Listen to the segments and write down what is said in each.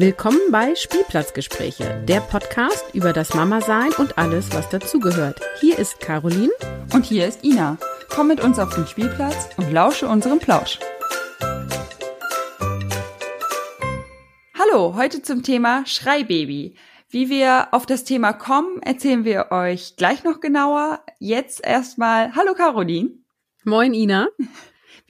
Willkommen bei Spielplatzgespräche, der Podcast über das Mama-Sein und alles, was dazugehört. Hier ist Caroline. Und hier ist Ina. Komm mit uns auf den Spielplatz und lausche unserem Plausch. Hallo, heute zum Thema Schreibaby. Wie wir auf das Thema kommen, erzählen wir euch gleich noch genauer. Jetzt erstmal Hallo Caroline. Moin Ina.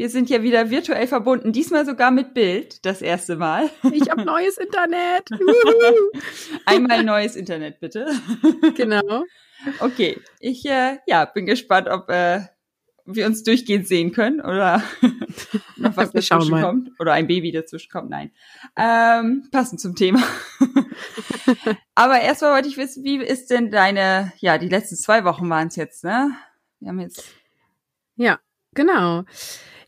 Wir sind ja wieder virtuell verbunden, diesmal sogar mit Bild, das erste Mal. Ich habe neues Internet. Einmal neues Internet, bitte. Genau. Okay, ich äh, ja, bin gespannt, ob äh, wir uns durchgehend sehen können oder noch was dazwischen kommt oder ein Baby dazwischen kommt. Nein, ähm, passend zum Thema. Aber erstmal wollte ich wissen, wie ist denn deine, ja, die letzten zwei Wochen waren es jetzt, ne? Wir haben jetzt. Ja, genau.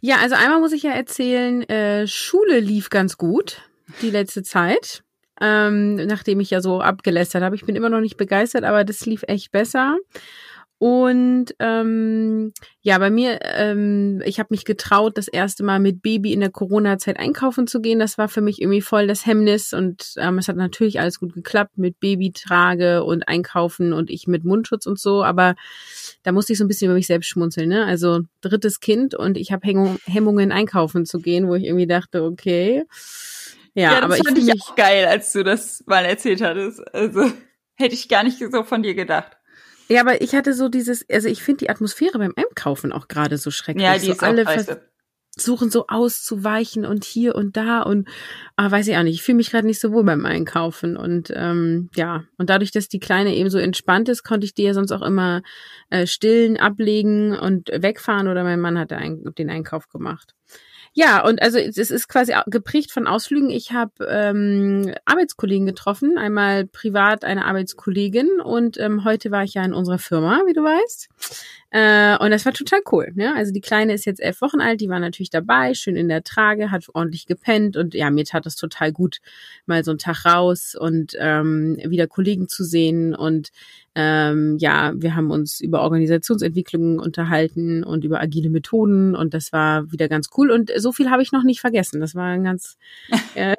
Ja, also einmal muss ich ja erzählen, äh, Schule lief ganz gut die letzte Zeit. Ähm, nachdem ich ja so abgelästert habe. Ich bin immer noch nicht begeistert, aber das lief echt besser. Und ähm, ja, bei mir, ähm, ich habe mich getraut, das erste Mal mit Baby in der Corona-Zeit einkaufen zu gehen. Das war für mich irgendwie voll das Hemmnis und ähm, es hat natürlich alles gut geklappt mit Babytrage und Einkaufen und ich mit Mundschutz und so. Aber da musste ich so ein bisschen über mich selbst schmunzeln. Ne? Also drittes Kind und ich habe Hemmungen, einkaufen zu gehen, wo ich irgendwie dachte, okay. Ja, ja das aber fand ich, ich auch geil, als du das mal erzählt hattest. Also hätte ich gar nicht so von dir gedacht. Ja, aber ich hatte so dieses, also ich finde die Atmosphäre beim Einkaufen auch gerade so schrecklich. Ja, die so ist alle versuchen so auszuweichen und hier und da und ah, weiß ich auch nicht, ich fühle mich gerade nicht so wohl beim Einkaufen und ähm, ja, und dadurch, dass die Kleine eben so entspannt ist, konnte ich die ja sonst auch immer äh, stillen, ablegen und wegfahren oder mein Mann hat den Einkauf gemacht. Ja, und also es ist quasi geprägt von Ausflügen. Ich habe ähm, Arbeitskollegen getroffen, einmal privat eine Arbeitskollegin und ähm, heute war ich ja in unserer Firma, wie du weißt. Äh, und das war total cool. Ne? Also die Kleine ist jetzt elf Wochen alt, die war natürlich dabei, schön in der Trage, hat ordentlich gepennt und ja, mir tat das total gut, mal so einen Tag raus und ähm, wieder Kollegen zu sehen und ähm, ja, wir haben uns über Organisationsentwicklungen unterhalten und über agile Methoden und das war wieder ganz cool und so viel habe ich noch nicht vergessen. Das war ein ganz äh,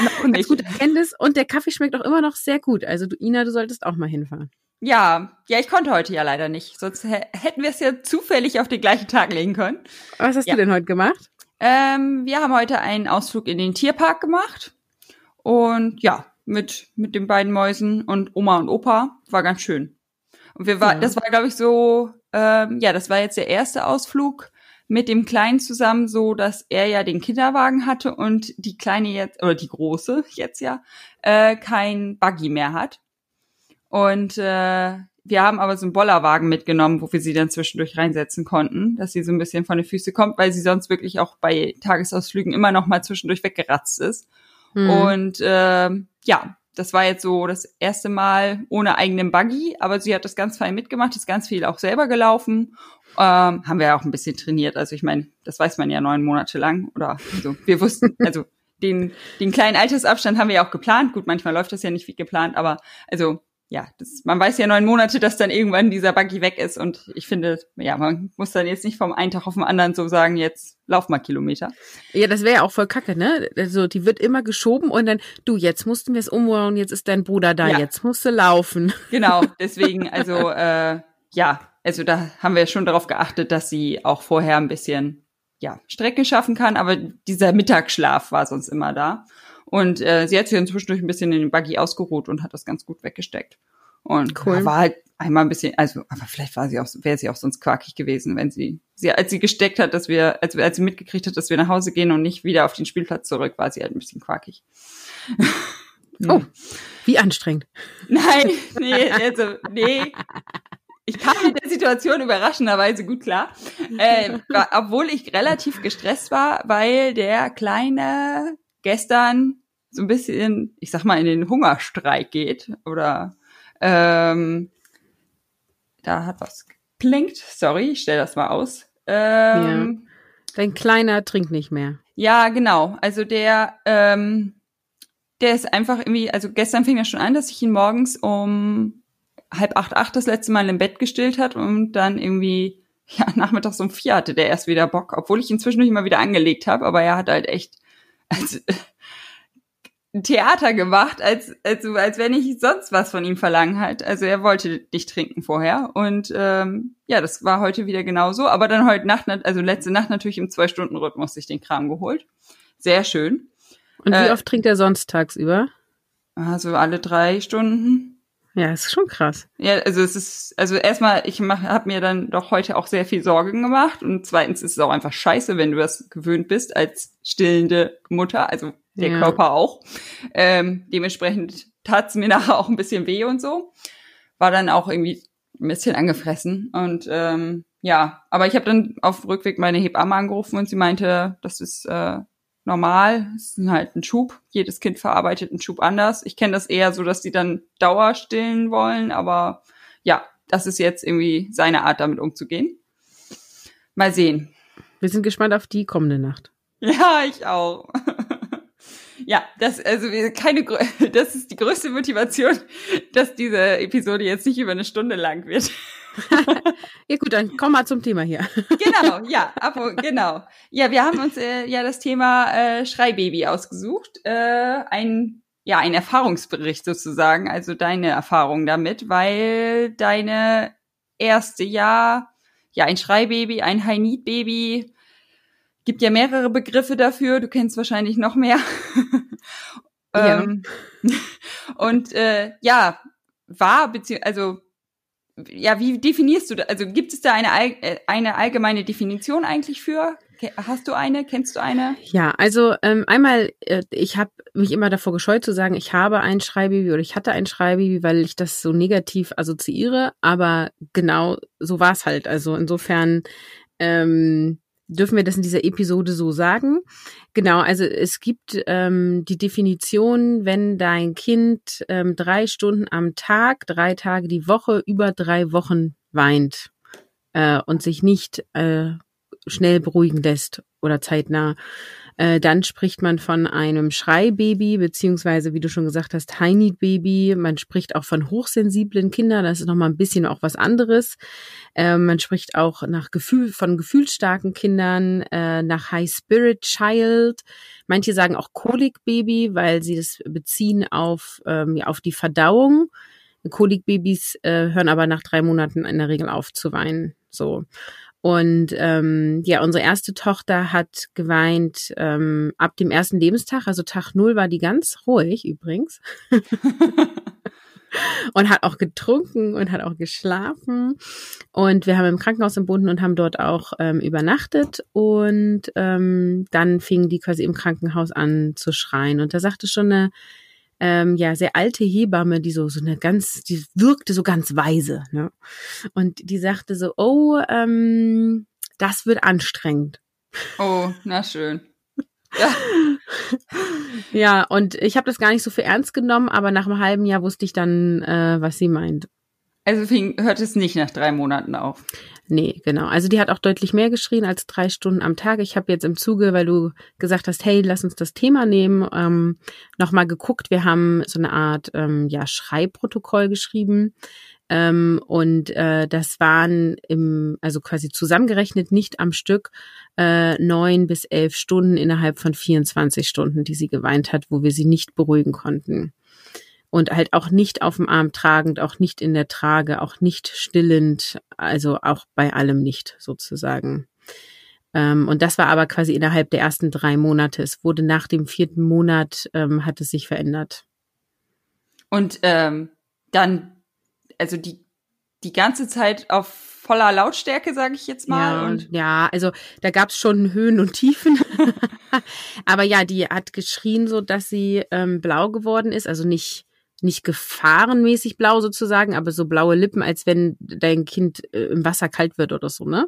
noch nicht. gut Erkenntnis und der Kaffee schmeckt auch immer noch sehr gut. Also du Ina, du solltest auch mal hinfahren. Ja, ja, ich konnte heute ja leider nicht. Sonst hätten wir es ja zufällig auf den gleichen Tag legen können. Was hast ja. du denn heute gemacht? Ähm, wir haben heute einen Ausflug in den Tierpark gemacht. Und ja, mit, mit den beiden Mäusen und Oma und Opa. War ganz schön. Und wir war, ja. das war, glaube ich, so, ähm, ja, das war jetzt der erste Ausflug mit dem Kleinen zusammen, so dass er ja den Kinderwagen hatte und die Kleine jetzt, oder die Große jetzt ja, äh, kein Buggy mehr hat. Und äh, wir haben aber so einen Bollerwagen mitgenommen, wo wir sie dann zwischendurch reinsetzen konnten, dass sie so ein bisschen von den Füßen kommt, weil sie sonst wirklich auch bei Tagesausflügen immer noch mal zwischendurch weggeratzt ist. Mhm. Und äh, ja, das war jetzt so das erste Mal ohne eigenen Buggy, aber sie hat das ganz fein mitgemacht, ist ganz viel auch selber gelaufen. Ähm, haben wir ja auch ein bisschen trainiert. Also ich meine, das weiß man ja neun Monate lang. Oder also wir wussten, also den, den kleinen Altersabstand haben wir ja auch geplant. Gut, manchmal läuft das ja nicht wie geplant, aber also ja, das, man weiß ja neun Monate, dass dann irgendwann dieser Buggy weg ist und ich finde, ja, man muss dann jetzt nicht vom einen Tag auf den anderen so sagen, jetzt lauf mal Kilometer. Ja, das wäre ja auch voll kacke, ne? Also die wird immer geschoben und dann, du, jetzt mussten wir es umbauen, jetzt ist dein Bruder da, ja. jetzt musst du laufen. Genau, deswegen, also äh, ja, also da haben wir schon darauf geachtet, dass sie auch vorher ein bisschen ja, Strecke schaffen kann, aber dieser Mittagsschlaf war sonst immer da. Und äh, sie hat sich inzwischen durch ein bisschen in den Buggy ausgeruht und hat das ganz gut weggesteckt. Und cool. war halt einmal ein bisschen, also, aber vielleicht war sie auch, wäre sie auch sonst quakig gewesen, wenn sie, sie, als sie gesteckt hat, dass wir, als, als sie mitgekriegt hat, dass wir nach Hause gehen und nicht wieder auf den Spielplatz zurück, war sie halt ein bisschen quakig. Oh, wie anstrengend. Nein, nee, also, nee. Ich kam mit der Situation überraschenderweise gut klar. Äh, obwohl ich relativ gestresst war, weil der kleine gestern so ein bisschen, ich sag mal, in den Hungerstreik geht oder ähm, da hat was klingt. Sorry, ich stell das mal aus. Ähm, ja. Dein Kleiner trinkt nicht mehr. Ja, genau. Also der, ähm, der ist einfach irgendwie, also gestern fing er schon an, dass ich ihn morgens um halb acht, acht das letzte Mal im Bett gestillt hat und dann irgendwie, ja, nachmittags um vier hatte der erst wieder Bock, obwohl ich ihn zwischendurch immer wieder angelegt habe, aber er hat halt echt also, ein Theater gemacht, als, als, als wenn ich sonst was von ihm verlangen halt. Also er wollte nicht trinken vorher. Und ähm, ja, das war heute wieder genauso. Aber dann heute Nacht, also letzte Nacht natürlich im Zwei-Stunden-Rhythmus sich den Kram geholt. Sehr schön. Und wie äh, oft trinkt er sonst tagsüber? Also alle drei Stunden. Ja, ist schon krass. Ja, also es ist, also erstmal, ich habe mir dann doch heute auch sehr viel Sorgen gemacht und zweitens ist es auch einfach scheiße, wenn du das gewöhnt bist als stillende Mutter, also der ja. Körper auch. Ähm, dementsprechend tat's mir nachher auch ein bisschen weh und so. War dann auch irgendwie ein bisschen angefressen und ähm, ja, aber ich habe dann auf Rückweg meine Hebamme angerufen und sie meinte, das ist äh, normal. Es ist halt ein Schub. Jedes Kind verarbeitet einen Schub anders. Ich kenne das eher so, dass die dann Dauer stillen wollen, aber ja, das ist jetzt irgendwie seine Art, damit umzugehen. Mal sehen. Wir sind gespannt auf die kommende Nacht. Ja, ich auch. Ja, das, also keine, das ist die größte Motivation, dass diese Episode jetzt nicht über eine Stunde lang wird. ja gut, dann komm mal zum Thema hier. genau, ja, ab, genau. Ja, wir haben uns äh, ja das Thema äh, Schreibaby ausgesucht. Äh, ein ja, ein Erfahrungsbericht sozusagen, also deine Erfahrung damit, weil deine erste Jahr, ja, ein Schreibaby, ein High-Need-Baby, gibt ja mehrere Begriffe dafür, du kennst wahrscheinlich noch mehr. ja. ähm, und äh, ja, war, beziehungsweise, also ja, wie definierst du das? Also gibt es da eine, äh, eine allgemeine Definition eigentlich für? Hast du eine? Kennst du eine? Ja, also ähm, einmal, äh, ich habe mich immer davor gescheut zu sagen, ich habe ein Schreibaby oder ich hatte ein Schreibaby, weil ich das so negativ assoziiere. Aber genau so war es halt. Also insofern ähm, dürfen wir das in dieser Episode so sagen. Genau, also es gibt ähm, die Definition, wenn dein Kind ähm, drei Stunden am Tag, drei Tage die Woche, über drei Wochen weint äh, und sich nicht äh, schnell beruhigen lässt oder zeitnah, äh, dann spricht man von einem Schreibaby, beziehungsweise, wie du schon gesagt hast, High Baby. Man spricht auch von hochsensiblen Kindern. Das ist nochmal ein bisschen auch was anderes. Äh, man spricht auch nach Gefühl, von gefühlsstarken Kindern, äh, nach High Spirit Child. Manche sagen auch Kolikbaby, weil sie das beziehen auf, ähm, auf die Verdauung. Kolikbabys äh, hören aber nach drei Monaten in der Regel auf zu weinen. So. Und ähm, ja, unsere erste Tochter hat geweint ähm, ab dem ersten Lebenstag, also Tag null war die ganz ruhig übrigens. und hat auch getrunken und hat auch geschlafen. Und wir haben im Krankenhaus entbunden und haben dort auch ähm, übernachtet. Und ähm, dann fing die quasi im Krankenhaus an zu schreien. Und da sagte schon eine ähm, ja sehr alte Hebamme, die so so eine ganz, die wirkte so ganz weise, ne? Und die sagte so, oh, ähm, das wird anstrengend. Oh, na schön. Ja. ja, und ich habe das gar nicht so für ernst genommen, aber nach einem halben Jahr wusste ich dann, äh, was sie meint. Also fing, hört es nicht nach drei Monaten auf. Nee, genau. Also die hat auch deutlich mehr geschrien als drei Stunden am Tag. Ich habe jetzt im Zuge, weil du gesagt hast, hey, lass uns das Thema nehmen, ähm, nochmal geguckt. Wir haben so eine Art ähm, ja, Schreibprotokoll geschrieben. Ähm, und äh, das waren im, also quasi zusammengerechnet nicht am Stück äh, neun bis elf Stunden innerhalb von 24 Stunden, die sie geweint hat, wo wir sie nicht beruhigen konnten und halt auch nicht auf dem Arm tragend, auch nicht in der Trage, auch nicht stillend, also auch bei allem nicht sozusagen. Ähm, und das war aber quasi innerhalb der ersten drei Monate. Es wurde nach dem vierten Monat, ähm, hat es sich verändert. Und ähm, dann, also die, die ganze Zeit auf voller Lautstärke, sage ich jetzt mal. Ja, und ja also da gab es schon Höhen und Tiefen. aber ja, die hat geschrien, so dass sie ähm, blau geworden ist. Also nicht nicht gefahrenmäßig blau sozusagen, aber so blaue Lippen, als wenn dein Kind äh, im Wasser kalt wird oder so, ne?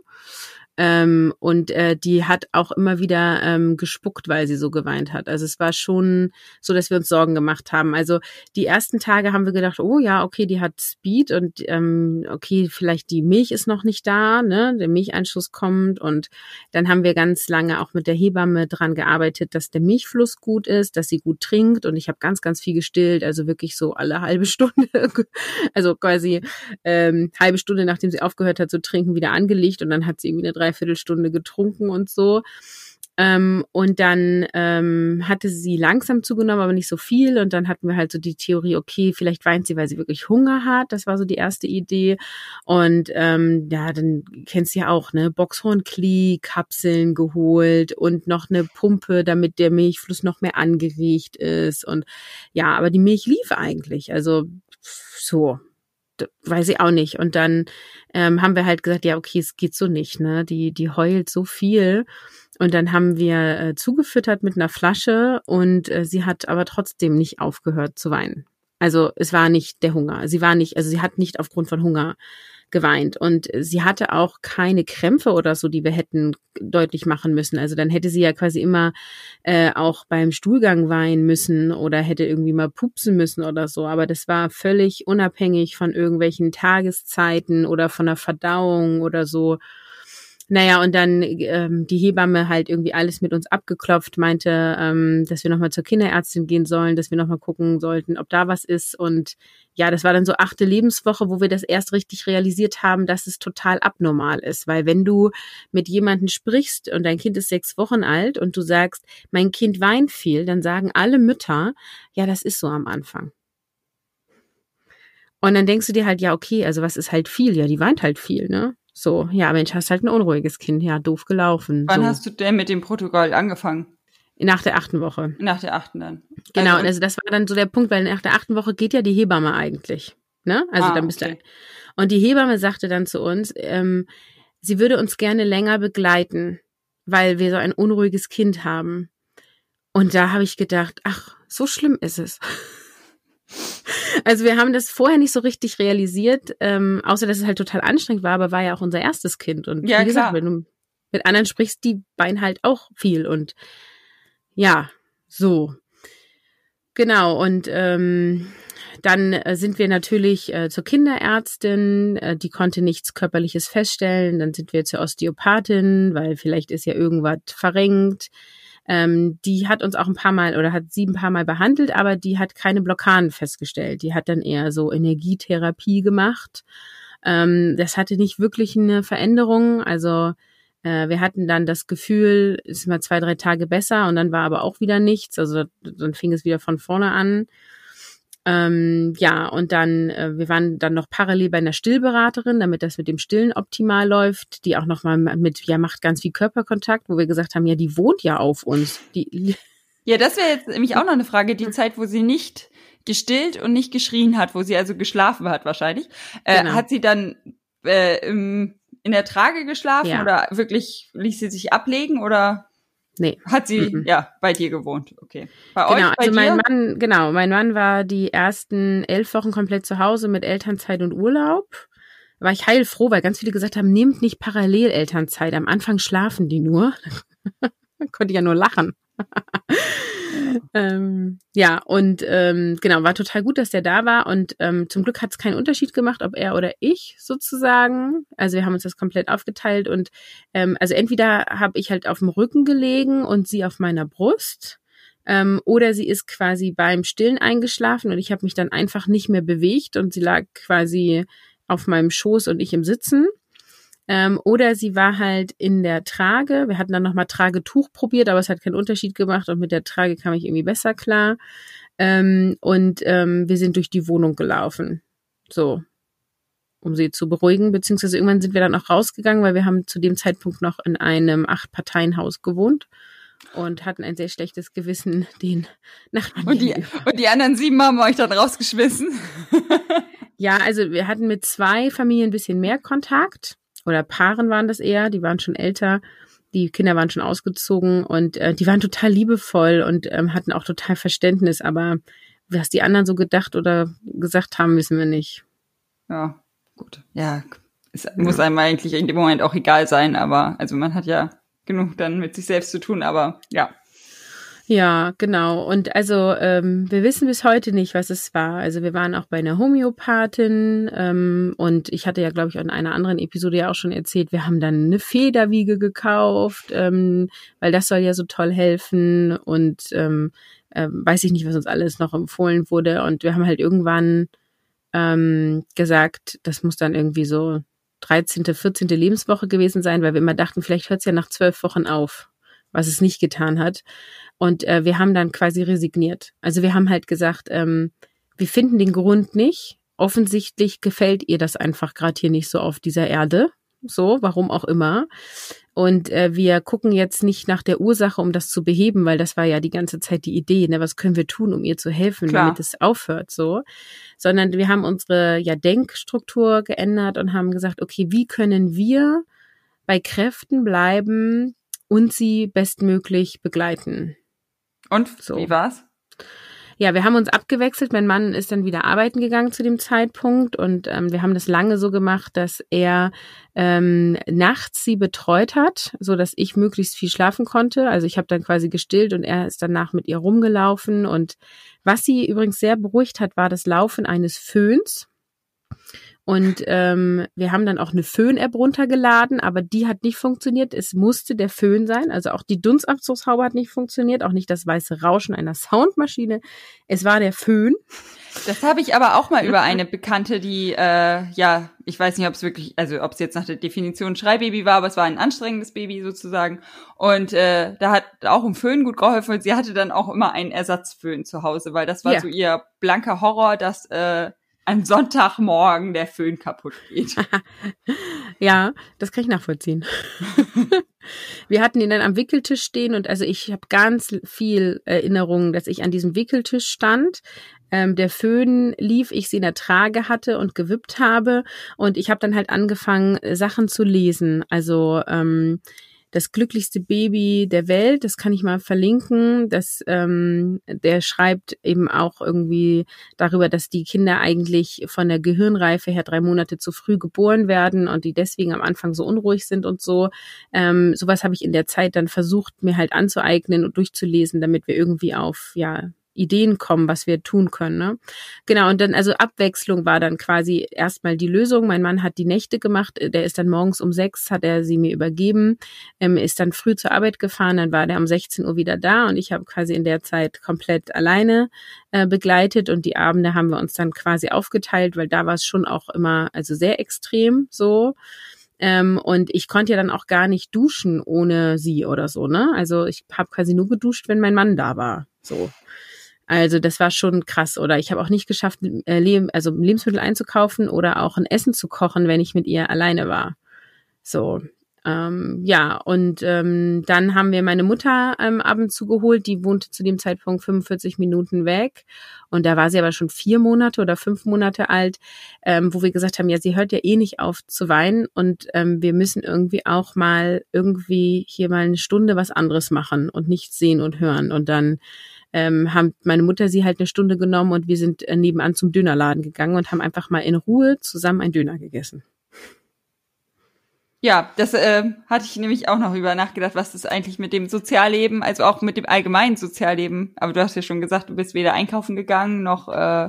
Ähm, und äh, die hat auch immer wieder ähm, gespuckt, weil sie so geweint hat. Also es war schon so, dass wir uns Sorgen gemacht haben. Also die ersten Tage haben wir gedacht, oh ja, okay, die hat Speed und ähm, okay, vielleicht die Milch ist noch nicht da, ne? Der Milcheinschuss kommt und dann haben wir ganz lange auch mit der Hebamme dran gearbeitet, dass der Milchfluss gut ist, dass sie gut trinkt und ich habe ganz, ganz viel gestillt, also wirklich so alle halbe Stunde, also quasi ähm, halbe Stunde nachdem sie aufgehört hat zu trinken, wieder angelegt und dann hat sie irgendwie eine drei Dreiviertelstunde getrunken und so. Ähm, und dann ähm, hatte sie langsam zugenommen, aber nicht so viel. Und dann hatten wir halt so die Theorie, okay, vielleicht weint sie, weil sie wirklich Hunger hat. Das war so die erste Idee. Und ähm, ja, dann kennst du ja auch, ne, Boxhornklee, Kapseln geholt und noch eine Pumpe, damit der Milchfluss noch mehr angeregt ist. Und ja, aber die Milch lief eigentlich. Also so, weiß ich auch nicht. Und dann ähm, haben wir halt gesagt, ja, okay, es geht so nicht, ne? Die, die heult so viel. Und dann haben wir äh, zugefüttert mit einer Flasche und äh, sie hat aber trotzdem nicht aufgehört zu weinen. Also es war nicht der Hunger. Sie war nicht, also sie hat nicht aufgrund von Hunger geweint. Und sie hatte auch keine Krämpfe oder so, die wir hätten deutlich machen müssen. Also dann hätte sie ja quasi immer äh, auch beim Stuhlgang weinen müssen oder hätte irgendwie mal pupsen müssen oder so. Aber das war völlig unabhängig von irgendwelchen Tageszeiten oder von der Verdauung oder so. Naja, und dann ähm, die Hebamme halt irgendwie alles mit uns abgeklopft, meinte, ähm, dass wir nochmal zur Kinderärztin gehen sollen, dass wir nochmal gucken sollten, ob da was ist. Und ja, das war dann so achte Lebenswoche, wo wir das erst richtig realisiert haben, dass es total abnormal ist. Weil wenn du mit jemandem sprichst und dein Kind ist sechs Wochen alt und du sagst, mein Kind weint viel, dann sagen alle Mütter, ja, das ist so am Anfang. Und dann denkst du dir halt, ja, okay, also was ist halt viel? Ja, die weint halt viel, ne? So, ja, Mensch, hast halt ein unruhiges Kind. Ja, doof gelaufen. Wann so. hast du denn mit dem Protokoll angefangen? Nach der achten Woche. Nach der achten dann. Genau, also, also das war dann so der Punkt, weil nach der achten Woche geht ja die Hebamme eigentlich. Ne? Also ah, dann bist okay. du. Und die Hebamme sagte dann zu uns, ähm, sie würde uns gerne länger begleiten, weil wir so ein unruhiges Kind haben. Und da habe ich gedacht, ach, so schlimm ist es. Also wir haben das vorher nicht so richtig realisiert, ähm, außer dass es halt total anstrengend war, aber war ja auch unser erstes Kind. Und ja, wie gesagt, klar. wenn du mit anderen sprichst, die weinen halt auch viel. Und ja, so. Genau, und ähm, dann äh, sind wir natürlich äh, zur Kinderärztin, äh, die konnte nichts Körperliches feststellen. Dann sind wir zur Osteopathin, weil vielleicht ist ja irgendwas verrenkt. Ähm, die hat uns auch ein paar Mal oder hat sie ein paar Mal behandelt, aber die hat keine Blockaden festgestellt. Die hat dann eher so Energietherapie gemacht. Ähm, das hatte nicht wirklich eine Veränderung. Also äh, wir hatten dann das Gefühl, es ist mal zwei, drei Tage besser und dann war aber auch wieder nichts. Also dann fing es wieder von vorne an. Ähm, ja, und dann, äh, wir waren dann noch parallel bei einer Stillberaterin, damit das mit dem Stillen optimal läuft, die auch nochmal mit, ja, macht ganz viel Körperkontakt, wo wir gesagt haben, ja, die wohnt ja auf uns. Die, ja, das wäre jetzt nämlich auch noch eine Frage, die Zeit, wo sie nicht gestillt und nicht geschrien hat, wo sie also geschlafen hat wahrscheinlich, äh, genau. hat sie dann äh, im, in der Trage geschlafen ja. oder wirklich ließ sie sich ablegen oder? Nee. Hat sie, mm -mm. ja, bei dir gewohnt, okay. Bei genau, euch, bei also mein dir? Mann, genau, mein Mann war die ersten elf Wochen komplett zu Hause mit Elternzeit und Urlaub. War ich heilfroh, weil ganz viele gesagt haben, nehmt nicht parallel Elternzeit. Am Anfang schlafen die nur. Konnte ich ja nur lachen. Ähm, ja, und ähm, genau, war total gut, dass der da war. Und ähm, zum Glück hat es keinen Unterschied gemacht, ob er oder ich sozusagen. Also wir haben uns das komplett aufgeteilt und ähm, also entweder habe ich halt auf dem Rücken gelegen und sie auf meiner Brust. Ähm, oder sie ist quasi beim Stillen eingeschlafen und ich habe mich dann einfach nicht mehr bewegt und sie lag quasi auf meinem Schoß und ich im Sitzen. Ähm, oder sie war halt in der Trage. Wir hatten dann nochmal Tragetuch probiert, aber es hat keinen Unterschied gemacht und mit der Trage kam ich irgendwie besser klar. Ähm, und ähm, wir sind durch die Wohnung gelaufen. So, um sie zu beruhigen, beziehungsweise irgendwann sind wir dann auch rausgegangen, weil wir haben zu dem Zeitpunkt noch in einem Acht-Parteien-Haus gewohnt und hatten ein sehr schlechtes Gewissen den Nachbarn. Und die, und die anderen sieben haben euch dann rausgeschmissen? ja, also wir hatten mit zwei Familien ein bisschen mehr Kontakt oder Paaren waren das eher, die waren schon älter, die Kinder waren schon ausgezogen und äh, die waren total liebevoll und ähm, hatten auch total Verständnis, aber was die anderen so gedacht oder gesagt haben, wissen wir nicht. Ja, gut. Ja, es ja. muss einem eigentlich in dem Moment auch egal sein, aber also man hat ja genug dann mit sich selbst zu tun, aber ja. Ja, genau. Und also ähm, wir wissen bis heute nicht, was es war. Also wir waren auch bei einer Homöopathin ähm, und ich hatte ja, glaube ich, in einer anderen Episode ja auch schon erzählt, wir haben dann eine Federwiege gekauft, ähm, weil das soll ja so toll helfen und ähm, äh, weiß ich nicht, was uns alles noch empfohlen wurde. Und wir haben halt irgendwann ähm, gesagt, das muss dann irgendwie so 13., 14. Lebenswoche gewesen sein, weil wir immer dachten, vielleicht hört es ja nach zwölf Wochen auf was es nicht getan hat. Und äh, wir haben dann quasi resigniert. Also wir haben halt gesagt, ähm, wir finden den Grund nicht. Offensichtlich gefällt ihr das einfach gerade hier nicht so auf dieser Erde. So, warum auch immer. Und äh, wir gucken jetzt nicht nach der Ursache, um das zu beheben, weil das war ja die ganze Zeit die Idee, ne? was können wir tun, um ihr zu helfen, Klar. damit es aufhört, so. Sondern wir haben unsere ja Denkstruktur geändert und haben gesagt, okay, wie können wir bei Kräften bleiben und sie bestmöglich begleiten? Und so. wie war's? ja, wir haben uns abgewechselt. Mein Mann ist dann wieder arbeiten gegangen zu dem Zeitpunkt und ähm, wir haben das lange so gemacht, dass er ähm, nachts sie betreut hat, so dass ich möglichst viel schlafen konnte. Also ich habe dann quasi gestillt und er ist danach mit ihr rumgelaufen. Und was sie übrigens sehr beruhigt hat, war das Laufen eines Föhns. Und ähm, wir haben dann auch eine Föhn-App runtergeladen, aber die hat nicht funktioniert. Es musste der Föhn sein. Also auch die Dunstabzugshaube hat nicht funktioniert, auch nicht das weiße Rauschen einer Soundmaschine. Es war der Föhn. Das habe ich aber auch mal über eine Bekannte, die, äh, ja, ich weiß nicht, ob es wirklich, also ob es jetzt nach der Definition Schreibaby war, aber es war ein anstrengendes Baby sozusagen. Und äh, da hat auch ein Föhn gut geholfen und sie hatte dann auch immer einen Ersatzföhn zu Hause, weil das war ja. so ihr blanker Horror, dass äh, an Sonntagmorgen der Föhn kaputt geht. ja, das kann ich nachvollziehen. Wir hatten ihn dann am Wickeltisch stehen und also ich habe ganz viel Erinnerungen, dass ich an diesem Wickeltisch stand. Ähm, der Föhn lief, ich sie in der Trage hatte und gewippt habe und ich habe dann halt angefangen, Sachen zu lesen. Also ähm, das glücklichste Baby der Welt. Das kann ich mal verlinken. Das, ähm, der schreibt eben auch irgendwie darüber, dass die Kinder eigentlich von der Gehirnreife her drei Monate zu früh geboren werden und die deswegen am Anfang so unruhig sind und so. Ähm, sowas habe ich in der Zeit dann versucht, mir halt anzueignen und durchzulesen, damit wir irgendwie auf ja Ideen kommen, was wir tun können. Ne? Genau, und dann, also Abwechslung war dann quasi erstmal die Lösung. Mein Mann hat die Nächte gemacht, der ist dann morgens um sechs, hat er sie mir übergeben, ähm, ist dann früh zur Arbeit gefahren, dann war der um 16 Uhr wieder da und ich habe quasi in der Zeit komplett alleine äh, begleitet und die Abende haben wir uns dann quasi aufgeteilt, weil da war es schon auch immer, also sehr extrem so. Ähm, und ich konnte ja dann auch gar nicht duschen ohne sie oder so, ne? Also ich habe quasi nur geduscht, wenn mein Mann da war. So. Also das war schon krass. Oder ich habe auch nicht geschafft, äh, also Lebensmittel einzukaufen oder auch ein Essen zu kochen, wenn ich mit ihr alleine war. So. Ähm, ja, und ähm, dann haben wir meine Mutter ähm, ab und zu geholt, die wohnte zu dem Zeitpunkt 45 Minuten weg. Und da war sie aber schon vier Monate oder fünf Monate alt, ähm, wo wir gesagt haben, ja, sie hört ja eh nicht auf zu weinen und ähm, wir müssen irgendwie auch mal irgendwie hier mal eine Stunde was anderes machen und nichts sehen und hören. Und dann ähm, haben meine Mutter sie halt eine Stunde genommen und wir sind äh, nebenan zum Dönerladen gegangen und haben einfach mal in Ruhe zusammen ein Döner gegessen. Ja, das äh, hatte ich nämlich auch noch über nachgedacht, was das eigentlich mit dem Sozialleben, also auch mit dem allgemeinen Sozialleben, aber du hast ja schon gesagt, du bist weder einkaufen gegangen noch äh,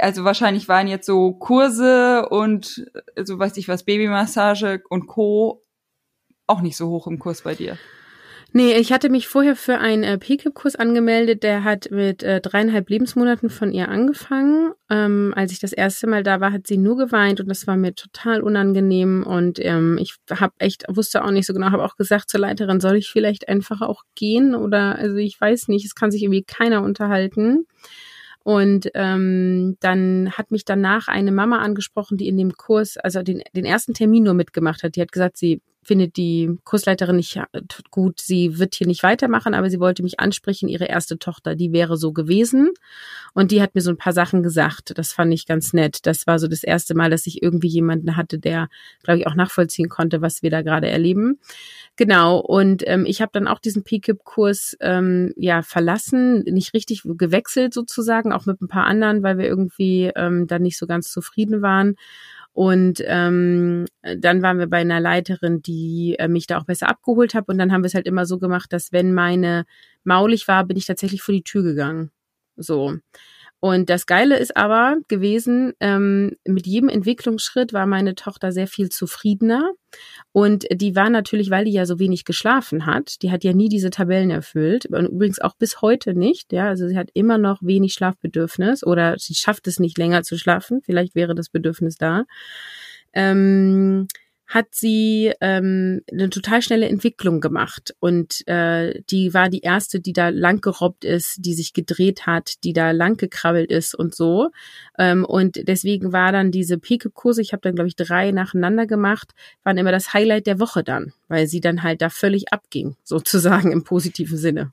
also wahrscheinlich waren jetzt so Kurse und äh, so weiß ich was, Babymassage und Co. auch nicht so hoch im Kurs bei dir. Nee, ich hatte mich vorher für einen äh, PKIP-Kurs angemeldet, der hat mit äh, dreieinhalb Lebensmonaten von ihr angefangen. Ähm, als ich das erste Mal da war, hat sie nur geweint und das war mir total unangenehm und ähm, ich habe echt, wusste auch nicht so genau, habe auch gesagt zur Leiterin, soll ich vielleicht einfach auch gehen oder, also ich weiß nicht, es kann sich irgendwie keiner unterhalten. Und ähm, dann hat mich danach eine Mama angesprochen, die in dem Kurs, also den, den ersten Termin nur mitgemacht hat. Die hat gesagt, sie findet die Kursleiterin nicht äh, gut, sie wird hier nicht weitermachen, aber sie wollte mich ansprechen, ihre erste Tochter, die wäre so gewesen. Und die hat mir so ein paar Sachen gesagt. Das fand ich ganz nett. Das war so das erste Mal, dass ich irgendwie jemanden hatte, der, glaube ich, auch nachvollziehen konnte, was wir da gerade erleben. Genau. Und ähm, ich habe dann auch diesen PKIP-Kurs ähm, ja verlassen, nicht richtig gewechselt sozusagen, auch mit ein paar anderen, weil wir irgendwie ähm, dann nicht so ganz zufrieden waren. Und ähm, dann waren wir bei einer Leiterin, die äh, mich da auch besser abgeholt hat. Und dann haben wir es halt immer so gemacht, dass wenn meine maulig war, bin ich tatsächlich vor die Tür gegangen. So. Und das Geile ist aber gewesen, ähm, mit jedem Entwicklungsschritt war meine Tochter sehr viel zufriedener. Und die war natürlich, weil die ja so wenig geschlafen hat, die hat ja nie diese Tabellen erfüllt. Und übrigens auch bis heute nicht. Ja, also sie hat immer noch wenig Schlafbedürfnis oder sie schafft es nicht länger zu schlafen. Vielleicht wäre das Bedürfnis da. Ähm, hat sie ähm, eine total schnelle Entwicklung gemacht und äh, die war die erste, die da lang gerobbt ist, die sich gedreht hat, die da lang gekrabbelt ist und so ähm, und deswegen war dann diese Peke-Kurse, ich habe dann glaube ich drei nacheinander gemacht, waren immer das Highlight der Woche dann, weil sie dann halt da völlig abging, sozusagen im positiven Sinne.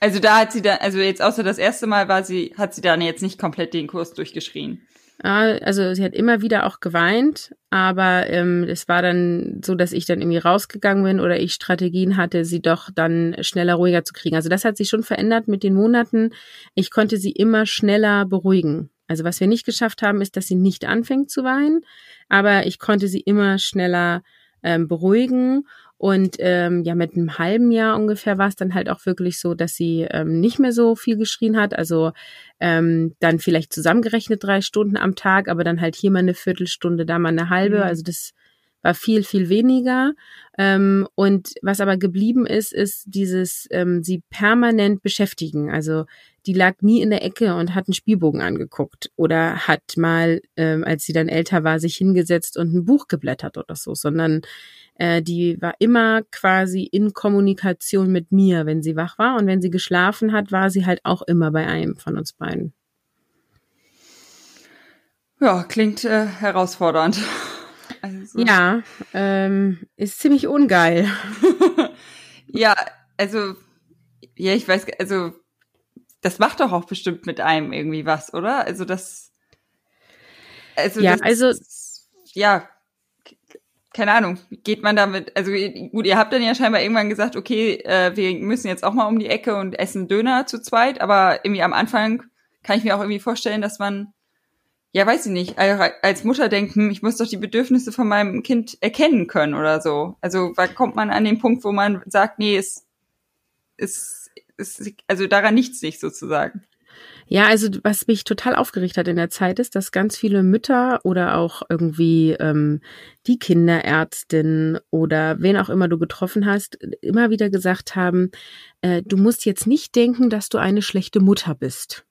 Also da hat sie dann, also jetzt außer das erste Mal war sie, hat sie dann jetzt nicht komplett den Kurs durchgeschrien. Also sie hat immer wieder auch geweint, aber ähm, es war dann so, dass ich dann irgendwie rausgegangen bin oder ich Strategien hatte, sie doch dann schneller ruhiger zu kriegen. Also das hat sich schon verändert mit den Monaten. Ich konnte sie immer schneller beruhigen. Also was wir nicht geschafft haben, ist, dass sie nicht anfängt zu weinen, aber ich konnte sie immer schneller ähm, beruhigen und ähm, ja, mit einem halben Jahr ungefähr war es dann halt auch wirklich so, dass sie ähm, nicht mehr so viel geschrien hat. Also ähm, dann vielleicht zusammengerechnet drei Stunden am Tag, aber dann halt hier mal eine Viertelstunde, da mal eine halbe. Mhm. Also das war viel, viel weniger. Ähm, und was aber geblieben ist, ist dieses ähm, sie permanent beschäftigen. Also die lag nie in der Ecke und hat einen Spielbogen angeguckt oder hat mal, ähm, als sie dann älter war, sich hingesetzt und ein Buch geblättert oder so, sondern äh, die war immer quasi in Kommunikation mit mir, wenn sie wach war. Und wenn sie geschlafen hat, war sie halt auch immer bei einem von uns beiden. Ja, klingt äh, herausfordernd. Also. Ja, ähm, ist ziemlich ungeil. ja, also, ja, ich weiß, also, das macht doch auch bestimmt mit einem irgendwie was, oder? Also, das, also, ja, das, also, ja, keine Ahnung, geht man damit, also gut, ihr habt dann ja scheinbar irgendwann gesagt, okay, äh, wir müssen jetzt auch mal um die Ecke und essen Döner zu zweit, aber irgendwie am Anfang kann ich mir auch irgendwie vorstellen, dass man, ja, weiß ich nicht, als Mutter denkt, hm, ich muss doch die Bedürfnisse von meinem Kind erkennen können oder so. Also wann kommt man an den Punkt, wo man sagt, nee, es ist also daran nichts nicht sozusagen. Ja, also was mich total aufgeregt hat in der Zeit ist, dass ganz viele Mütter oder auch irgendwie ähm, die Kinderärztin oder wen auch immer du getroffen hast, immer wieder gesagt haben, äh, du musst jetzt nicht denken, dass du eine schlechte Mutter bist.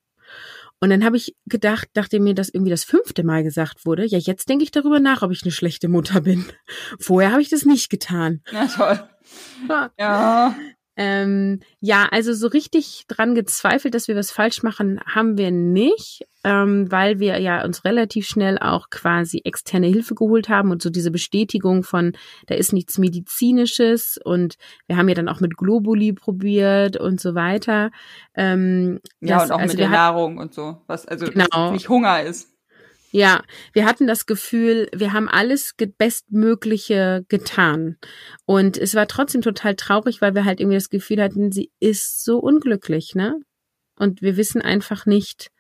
Und dann habe ich gedacht, nachdem mir das irgendwie das fünfte Mal gesagt wurde, ja, jetzt denke ich darüber nach, ob ich eine schlechte Mutter bin. Vorher habe ich das nicht getan. Ja, toll. Ja. Ähm, ja, also so richtig dran gezweifelt, dass wir was falsch machen, haben wir nicht, ähm, weil wir ja uns relativ schnell auch quasi externe Hilfe geholt haben und so diese Bestätigung von, da ist nichts Medizinisches und wir haben ja dann auch mit Globuli probiert und so weiter. Ähm, ja, das, und auch also mit der Nahrung und so, was also genau. nicht Hunger ist. Ja, wir hatten das Gefühl, wir haben alles Bestmögliche getan. Und es war trotzdem total traurig, weil wir halt irgendwie das Gefühl hatten, sie ist so unglücklich, ne? Und wir wissen einfach nicht,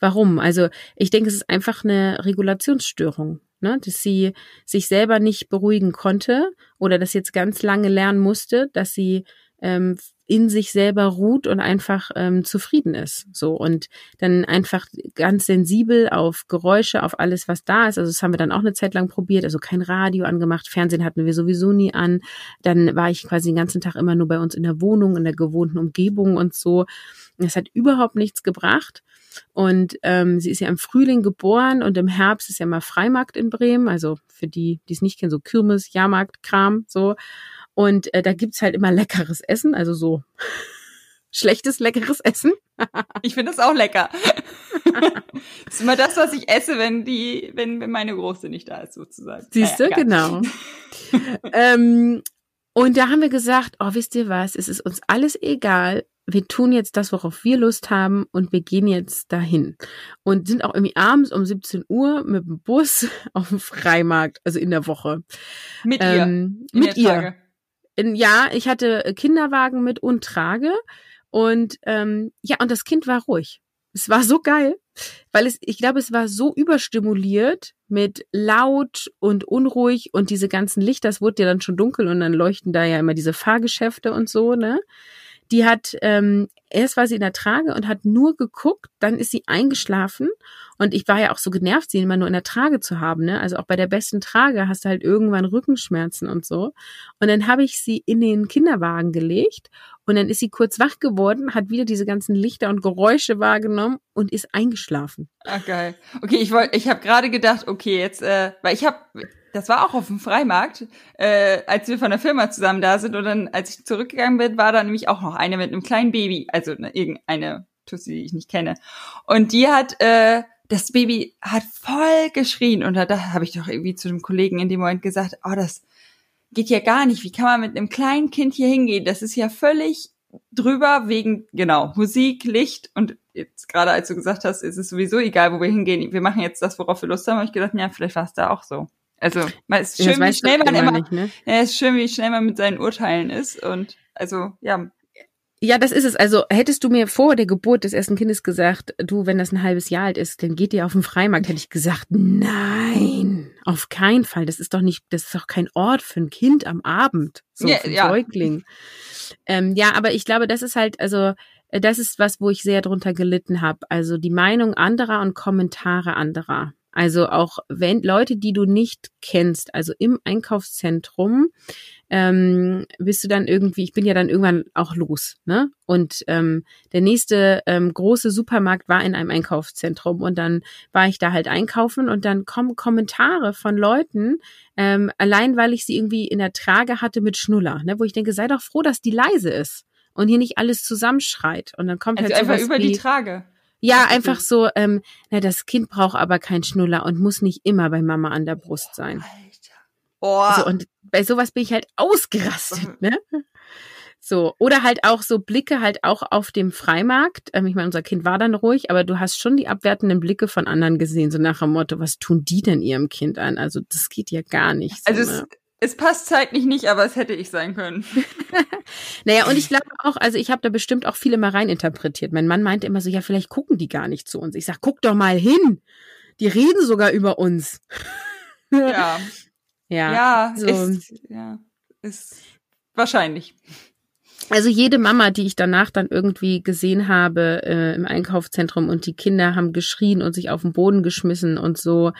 warum. Also ich denke, es ist einfach eine Regulationsstörung, ne? Dass sie sich selber nicht beruhigen konnte oder das jetzt ganz lange lernen musste, dass sie ähm, in sich selber ruht und einfach ähm, zufrieden ist. So und dann einfach ganz sensibel auf Geräusche, auf alles, was da ist. Also das haben wir dann auch eine Zeit lang probiert. Also kein Radio angemacht, Fernsehen hatten wir sowieso nie an. Dann war ich quasi den ganzen Tag immer nur bei uns in der Wohnung, in der gewohnten Umgebung und so. Das hat überhaupt nichts gebracht. Und ähm, sie ist ja im Frühling geboren und im Herbst ist ja mal Freimarkt in Bremen. Also für die, die es nicht kennen, so Kirmes, Jahrmarkt, Kram, so. Und äh, da gibt's halt immer leckeres Essen, also so schlechtes, leckeres Essen. ich finde das auch lecker. das ist immer das, was ich esse, wenn die, wenn, wenn meine Große nicht da ist, sozusagen. Siehst du, naja, genau. ähm, und da haben wir gesagt, oh, wisst ihr was, es ist uns alles egal. Wir tun jetzt das, worauf wir Lust haben und wir gehen jetzt dahin. Und sind auch irgendwie abends um 17 Uhr mit dem Bus auf dem Freimarkt, also in der Woche. Mit ähm, ihr. Mit ihr. Tage ja, ich hatte Kinderwagen mit und Trage. Und ähm, ja, und das Kind war ruhig. Es war so geil, weil es, ich glaube, es war so überstimuliert mit laut und unruhig und diese ganzen Lichter, es wurde ja dann schon dunkel und dann leuchten da ja immer diese Fahrgeschäfte und so, ne? Die hat, ähm, erst war sie in der Trage und hat nur geguckt, dann ist sie eingeschlafen und ich war ja auch so genervt, sie immer nur in der Trage zu haben, ne? Also auch bei der besten Trage hast du halt irgendwann Rückenschmerzen und so. Und dann habe ich sie in den Kinderwagen gelegt Und dann ist sie kurz wach geworden, hat wieder diese ganzen Lichter und Geräusche wahrgenommen und ist eingeschlafen. Ah, geil. Okay, ich wollte, ich habe gerade gedacht, okay, jetzt, äh, weil ich habe, das war auch auf dem Freimarkt, äh, als wir von der Firma zusammen da sind und dann, als ich zurückgegangen bin, war da nämlich auch noch eine mit einem kleinen Baby, also ne, irgendeine Tussi, die ich nicht kenne. Und die hat, äh, das Baby hat voll geschrien und da, da habe ich doch irgendwie zu dem Kollegen in dem Moment gesagt, oh, das geht ja gar nicht. Wie kann man mit einem kleinen Kind hier hingehen? Das ist ja völlig drüber wegen, genau, Musik, Licht und jetzt gerade als du gesagt hast, ist es sowieso egal, wo wir hingehen. Wir machen jetzt das, worauf wir Lust haben. habe ich gedacht, ja, vielleicht war es da auch so. Also, es ist schön, wie schnell man immer, nicht, ne? ja, es ist schön, wie schnell man mit seinen Urteilen ist und also, ja, ja, das ist es. Also hättest du mir vor der Geburt des ersten Kindes gesagt, du, wenn das ein halbes Jahr alt ist, dann geht ihr auf den Freimarkt, hätte ich gesagt, nein, auf keinen Fall. Das ist doch nicht, das ist doch kein Ort für ein Kind am Abend, so ja, für ja. Säugling. Ähm, ja, aber ich glaube, das ist halt, also das ist was, wo ich sehr drunter gelitten habe. Also die Meinung anderer und Kommentare anderer. Also auch wenn Leute, die du nicht kennst, also im Einkaufszentrum, ähm, bist du dann irgendwie, ich bin ja dann irgendwann auch los, ne? Und ähm, der nächste ähm, große Supermarkt war in einem Einkaufszentrum und dann war ich da halt einkaufen und dann kommen Kommentare von Leuten, ähm, allein weil ich sie irgendwie in der Trage hatte mit Schnuller, ne? Wo ich denke, sei doch froh, dass die leise ist und hier nicht alles zusammenschreit. Und dann kommt also halt einfach über wie, die Trage. Ja, einfach so, ähm, na, das Kind braucht aber keinen Schnuller und muss nicht immer bei Mama an der Brust sein. Oh. So, und bei sowas bin ich halt ausgerastet, ne? So, oder halt auch so Blicke halt auch auf dem Freimarkt. Ähm, ich meine, unser Kind war dann ruhig, aber du hast schon die abwertenden Blicke von anderen gesehen, so nach dem Motto, was tun die denn ihrem Kind an? Also das geht ja gar nicht. So, also ne? es, es passt zeitlich nicht, aber es hätte ich sein können. naja, und ich glaube auch, also ich habe da bestimmt auch viele mal reininterpretiert. Mein Mann meinte immer so, ja, vielleicht gucken die gar nicht zu uns. Ich sag, guck doch mal hin. Die reden sogar über uns. Ja. Ja, ja, so. ist, ja, ist wahrscheinlich. Also jede Mama, die ich danach dann irgendwie gesehen habe äh, im Einkaufszentrum und die Kinder haben geschrien und sich auf den Boden geschmissen und so,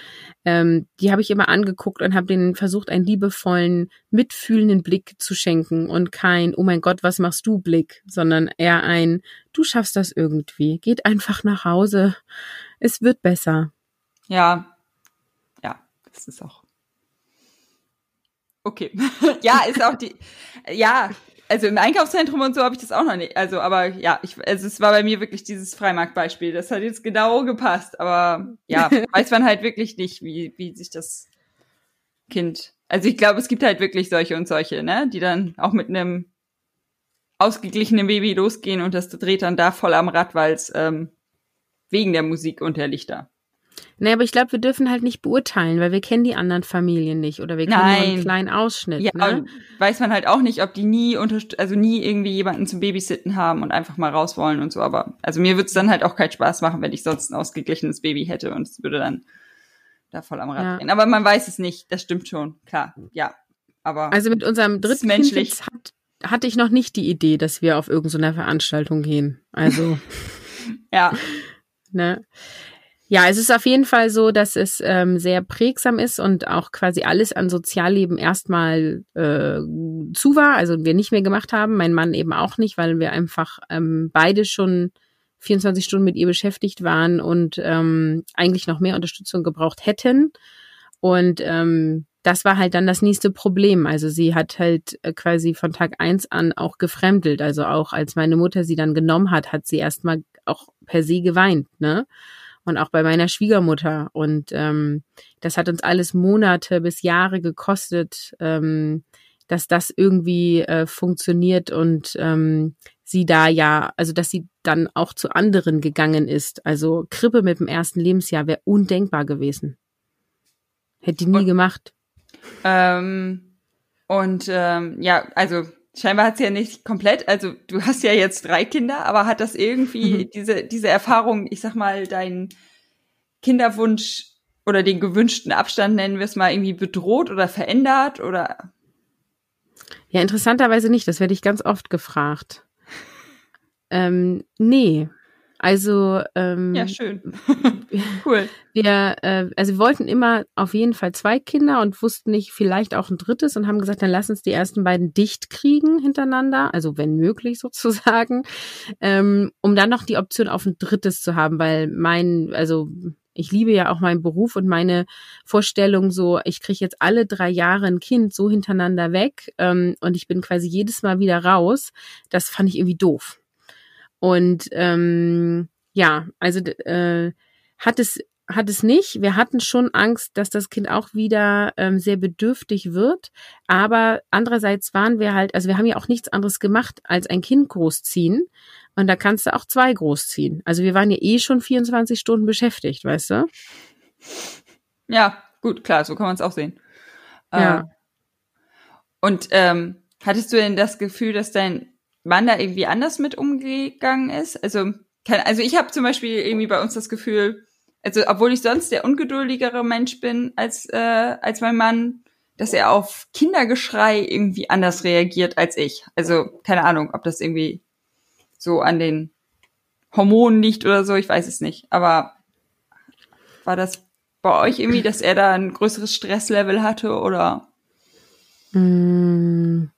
ähm, die habe ich immer angeguckt und habe denen versucht, einen liebevollen, mitfühlenden Blick zu schenken und kein, oh mein Gott, was machst du Blick, sondern eher ein, du schaffst das irgendwie, geht einfach nach Hause, es wird besser. Ja, ja, das ist auch Okay. ja, ist auch die. Ja, also im Einkaufszentrum und so habe ich das auch noch nicht. Also, aber ja, ich, also es war bei mir wirklich dieses Freimarktbeispiel. Das hat jetzt genau gepasst. Aber ja, weiß man halt wirklich nicht, wie, wie sich das Kind. Also ich glaube, es gibt halt wirklich solche und solche, ne? Die dann auch mit einem ausgeglichenen Baby losgehen und das dreht dann da voll am Rad, weil es ähm, wegen der Musik und der Lichter. Nee, aber ich glaube, wir dürfen halt nicht beurteilen, weil wir kennen die anderen Familien nicht oder wir kennen Nein. nur einen kleinen Ausschnitt. Ja, ne? weiß man halt auch nicht, ob die nie also nie irgendwie jemanden zum Babysitten haben und einfach mal raus wollen und so. Aber also mir würde es dann halt auch keinen Spaß machen, wenn ich sonst ein ausgeglichenes Baby hätte und es würde dann da voll am Rad ja. gehen. Aber man weiß es nicht, das stimmt schon, klar, ja. Aber also mit unserem dritten menschlich. Kind hat, hatte ich noch nicht die Idee, dass wir auf irgendeine Veranstaltung gehen. Also ja. Ne? Ja, es ist auf jeden Fall so, dass es ähm, sehr prägsam ist und auch quasi alles an Sozialleben erstmal äh, zu war, also wir nicht mehr gemacht haben, mein Mann eben auch nicht, weil wir einfach ähm, beide schon 24 Stunden mit ihr beschäftigt waren und ähm, eigentlich noch mehr Unterstützung gebraucht hätten. Und ähm, das war halt dann das nächste Problem. Also sie hat halt äh, quasi von Tag eins an auch gefremdelt. Also auch als meine Mutter sie dann genommen hat, hat sie erstmal auch per se geweint, ne? Und auch bei meiner Schwiegermutter. Und ähm, das hat uns alles Monate bis Jahre gekostet, ähm, dass das irgendwie äh, funktioniert und ähm, sie da ja, also dass sie dann auch zu anderen gegangen ist. Also Krippe mit dem ersten Lebensjahr wäre undenkbar gewesen. Hätte die nie und, gemacht. Ähm, und ähm, ja, also scheinbar hat sie ja nicht komplett, also du hast ja jetzt drei Kinder, aber hat das irgendwie mhm. diese, diese Erfahrung, ich sag mal, deinen Kinderwunsch oder den gewünschten Abstand, nennen wir es mal, irgendwie bedroht oder verändert oder? Ja, interessanterweise nicht. Das werde ich ganz oft gefragt. ähm, nee. Also ähm, ja, schön, cool. Wir, äh, also wir wollten immer auf jeden Fall zwei Kinder und wussten nicht vielleicht auch ein drittes und haben gesagt, dann lass uns die ersten beiden dicht kriegen hintereinander, also wenn möglich sozusagen, ähm, um dann noch die Option auf ein drittes zu haben, weil mein, also ich liebe ja auch meinen Beruf und meine Vorstellung so, ich kriege jetzt alle drei Jahre ein Kind so hintereinander weg ähm, und ich bin quasi jedes Mal wieder raus. Das fand ich irgendwie doof. Und ähm, ja, also äh, hat es hat es nicht. Wir hatten schon Angst, dass das Kind auch wieder ähm, sehr bedürftig wird. Aber andererseits waren wir halt, also wir haben ja auch nichts anderes gemacht, als ein Kind großziehen. Und da kannst du auch zwei großziehen. Also wir waren ja eh schon 24 Stunden beschäftigt, weißt du? Ja, gut, klar, so kann man es auch sehen. Ja. Äh, und ähm, hattest du denn das Gefühl, dass dein Mann da irgendwie anders mit umgegangen ist. Also, kann, also ich habe zum Beispiel irgendwie bei uns das Gefühl, also obwohl ich sonst der ungeduldigere Mensch bin als, äh, als mein Mann, dass er auf Kindergeschrei irgendwie anders reagiert als ich. Also keine Ahnung, ob das irgendwie so an den Hormonen liegt oder so, ich weiß es nicht. Aber war das bei euch irgendwie, dass er da ein größeres Stresslevel hatte oder? Mm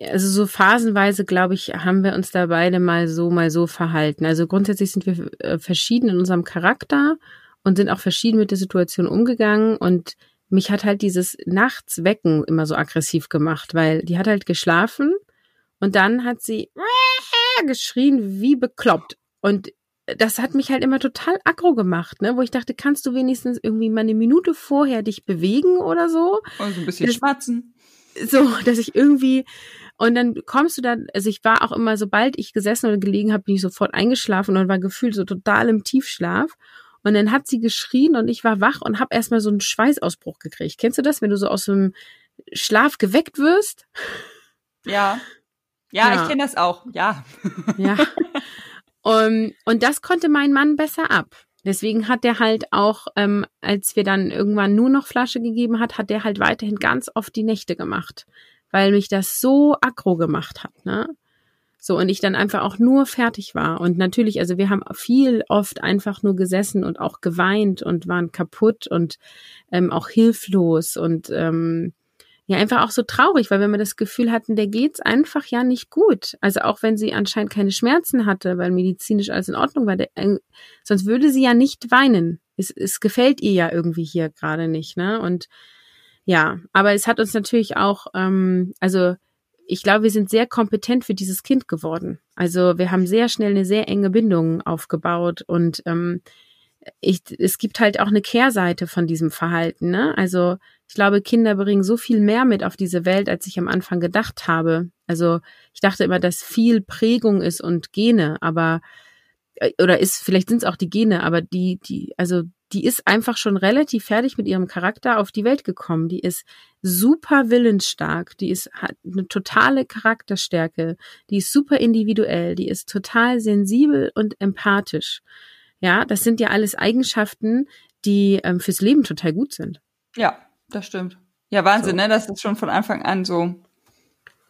also so phasenweise, glaube ich, haben wir uns da beide mal so, mal so verhalten. Also grundsätzlich sind wir äh, verschieden in unserem Charakter und sind auch verschieden mit der Situation umgegangen und mich hat halt dieses Nachtswecken immer so aggressiv gemacht, weil die hat halt geschlafen und dann hat sie geschrien wie bekloppt und das hat mich halt immer total aggro gemacht, ne, wo ich dachte, kannst du wenigstens irgendwie mal eine Minute vorher dich bewegen oder so? Also ein bisschen das, schmatzen so, dass ich irgendwie und dann kommst du dann, also ich war auch immer, sobald ich gesessen oder gelegen habe, bin ich sofort eingeschlafen und war gefühlt so total im Tiefschlaf. Und dann hat sie geschrien und ich war wach und habe erstmal so einen Schweißausbruch gekriegt. Kennst du das, wenn du so aus dem Schlaf geweckt wirst? Ja. Ja, ja. ich kenne das auch. Ja. Ja. um, und das konnte mein Mann besser ab. Deswegen hat der halt auch, ähm, als wir dann irgendwann nur noch Flasche gegeben hat, hat der halt weiterhin ganz oft die Nächte gemacht, weil mich das so aggro gemacht hat, ne? So, und ich dann einfach auch nur fertig war. Und natürlich, also wir haben viel oft einfach nur gesessen und auch geweint und waren kaputt und ähm, auch hilflos und ähm, ja einfach auch so traurig, weil wenn wir das Gefühl hatten, der geht's einfach ja nicht gut. Also auch wenn sie anscheinend keine Schmerzen hatte, weil medizinisch alles in Ordnung war, der, äh, sonst würde sie ja nicht weinen. Es, es gefällt ihr ja irgendwie hier gerade nicht, ne? Und ja, aber es hat uns natürlich auch, ähm, also ich glaube, wir sind sehr kompetent für dieses Kind geworden. Also wir haben sehr schnell eine sehr enge Bindung aufgebaut und ähm, ich, es gibt halt auch eine Kehrseite von diesem Verhalten. Ne? Also ich glaube, Kinder bringen so viel mehr mit auf diese Welt, als ich am Anfang gedacht habe. Also ich dachte immer, dass viel Prägung ist und Gene, aber äh, oder ist vielleicht sind es auch die Gene, aber die die also die ist einfach schon relativ fertig mit ihrem Charakter auf die Welt gekommen. Die ist super willensstark, die ist hat eine totale Charakterstärke, die ist super individuell, die ist total sensibel und empathisch. Ja, das sind ja alles Eigenschaften, die ähm, fürs Leben total gut sind. Ja, das stimmt. Ja, Wahnsinn, so. ne, dass das schon von Anfang an so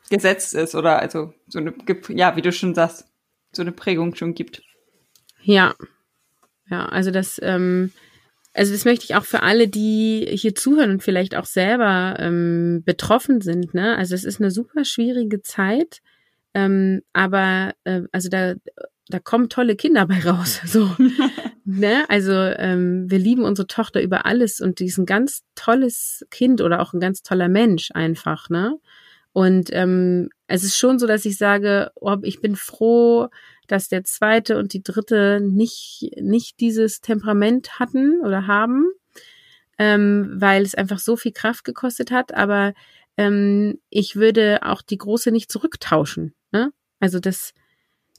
gesetzt ist oder also so eine, ja, wie du schon sagst, so eine Prägung schon gibt. Ja, ja, also das, ähm, also das möchte ich auch für alle, die hier zuhören und vielleicht auch selber ähm, betroffen sind. Ne? Also es ist eine super schwierige Zeit, ähm, aber äh, also da da kommen tolle Kinder bei raus. So, ne? Also ähm, wir lieben unsere Tochter über alles und die ist ein ganz tolles Kind oder auch ein ganz toller Mensch einfach, ne? Und ähm, es ist schon so, dass ich sage, oh, ich bin froh, dass der zweite und die dritte nicht nicht dieses Temperament hatten oder haben, ähm, weil es einfach so viel Kraft gekostet hat. Aber ähm, ich würde auch die große nicht zurücktauschen. Ne? Also das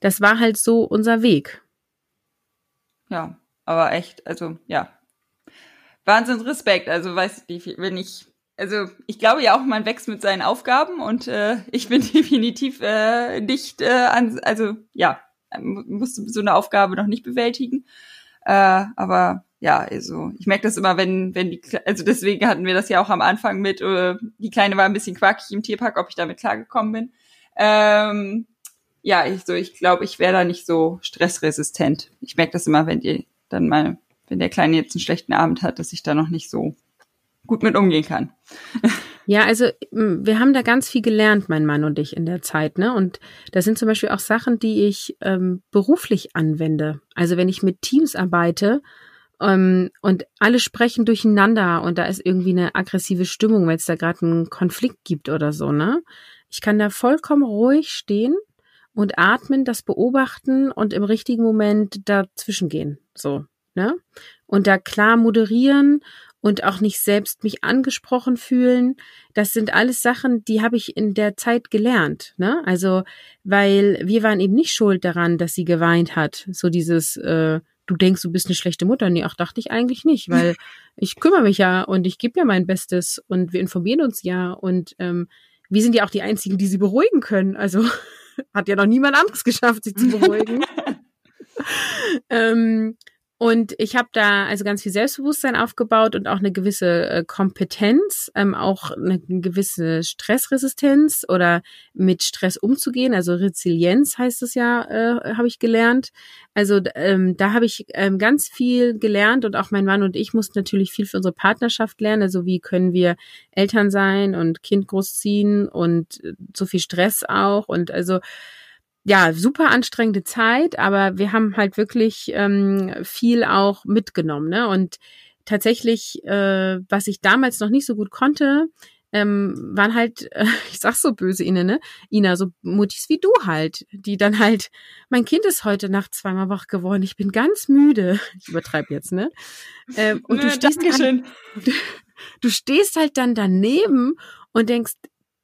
das war halt so unser Weg. Ja, aber echt, also ja. Wahnsinn Respekt. Also weiß ich, wenn ich, also ich glaube ja auch, man wächst mit seinen Aufgaben und äh, ich bin definitiv äh, nicht äh, an, also ja, musste so eine Aufgabe noch nicht bewältigen. Äh, aber ja, also ich merke das immer, wenn, wenn die, also deswegen hatten wir das ja auch am Anfang mit, äh, die Kleine war ein bisschen quakig im Tierpark, ob ich damit klargekommen bin. Ähm, ja, ich so, ich glaube, ich wäre da nicht so stressresistent. Ich merke das immer, wenn die dann mal, wenn der Kleine jetzt einen schlechten Abend hat, dass ich da noch nicht so gut mit umgehen kann. Ja, also wir haben da ganz viel gelernt, mein Mann und ich in der Zeit, ne? Und da sind zum Beispiel auch Sachen, die ich ähm, beruflich anwende. Also wenn ich mit Teams arbeite ähm, und alle sprechen durcheinander und da ist irgendwie eine aggressive Stimmung, weil es da gerade einen Konflikt gibt oder so, ne? Ich kann da vollkommen ruhig stehen und atmen, das beobachten und im richtigen Moment dazwischen gehen, so, ne? Und da klar moderieren und auch nicht selbst mich angesprochen fühlen. Das sind alles Sachen, die habe ich in der Zeit gelernt. Ne? Also, weil wir waren eben nicht schuld daran, dass sie geweint hat. So dieses, äh, du denkst, du bist eine schlechte Mutter. Nee, auch dachte ich eigentlich nicht, weil ich kümmere mich ja und ich gebe ja mein Bestes und wir informieren uns ja und ähm, wir sind ja auch die Einzigen, die sie beruhigen können. Also hat ja noch niemand anderes geschafft, sie zu beruhigen. ähm, und ich habe da also ganz viel Selbstbewusstsein aufgebaut und auch eine gewisse äh, Kompetenz, ähm, auch eine gewisse Stressresistenz oder mit Stress umzugehen. Also Resilienz heißt es ja, äh, habe ich gelernt. Also ähm, da habe ich ähm, ganz viel gelernt und auch mein Mann und ich mussten natürlich viel für unsere Partnerschaft lernen. Also wie können wir Eltern sein und Kind großziehen und äh, so viel Stress auch und also ja, super anstrengende Zeit, aber wir haben halt wirklich ähm, viel auch mitgenommen. Ne? Und tatsächlich, äh, was ich damals noch nicht so gut konnte, ähm, waren halt, äh, ich sag's so böse, Ina, ne? Ina, so Mutis wie du halt, die dann halt, mein Kind ist heute Nacht zweimal wach geworden, ich bin ganz müde. Ich übertreibe jetzt, ne? Ähm, und ja, du, stehst halt, du stehst halt dann daneben und denkst,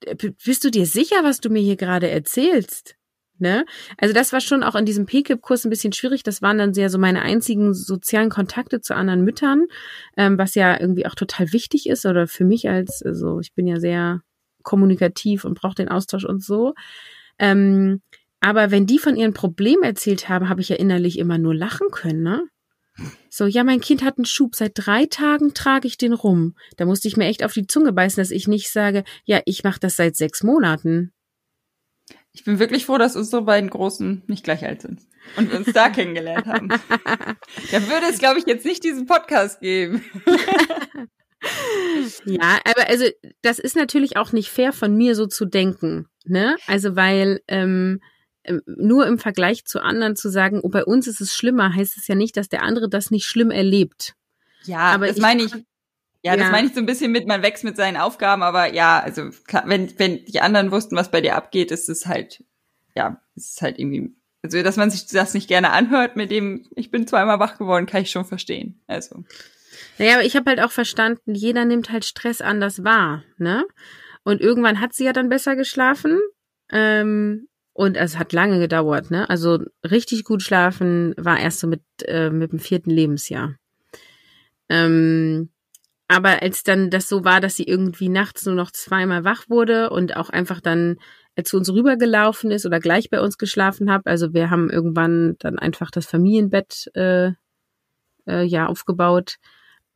äh, bist du dir sicher, was du mir hier gerade erzählst? Ne? Also das war schon auch in diesem PKIP-Kurs ein bisschen schwierig. Das waren dann sehr so meine einzigen sozialen Kontakte zu anderen Müttern, ähm, was ja irgendwie auch total wichtig ist oder für mich als, also ich bin ja sehr kommunikativ und brauche den Austausch und so. Ähm, aber wenn die von ihren Problemen erzählt haben, habe ich ja innerlich immer nur lachen können, ne? So, ja, mein Kind hat einen Schub. Seit drei Tagen trage ich den rum. Da musste ich mir echt auf die Zunge beißen, dass ich nicht sage, ja, ich mache das seit sechs Monaten. Ich bin wirklich froh, dass unsere beiden Großen nicht gleich alt sind und wir uns da kennengelernt haben. Da würde es, glaube ich, jetzt nicht diesen Podcast geben. ja, aber also das ist natürlich auch nicht fair von mir so zu denken, ne? Also weil ähm, ähm, nur im Vergleich zu anderen zu sagen, oh, bei uns ist es schlimmer, heißt es ja nicht, dass der andere das nicht schlimm erlebt. Ja, aber das ich, meine ich. Ja, das meine ich so ein bisschen mit, man wächst mit seinen Aufgaben, aber ja, also wenn, wenn die anderen wussten, was bei dir abgeht, ist es halt, ja, ist es halt irgendwie, also dass man sich das nicht gerne anhört mit dem, ich bin zweimal wach geworden, kann ich schon verstehen. Also. Naja, aber ich habe halt auch verstanden, jeder nimmt halt Stress anders wahr, ne? Und irgendwann hat sie ja dann besser geschlafen. Ähm, und es hat lange gedauert, ne? Also richtig gut schlafen war erst so mit, äh, mit dem vierten Lebensjahr. Ähm, aber als dann das so war, dass sie irgendwie nachts nur noch zweimal wach wurde und auch einfach dann zu uns rübergelaufen ist oder gleich bei uns geschlafen hat, also wir haben irgendwann dann einfach das Familienbett äh, äh, ja aufgebaut.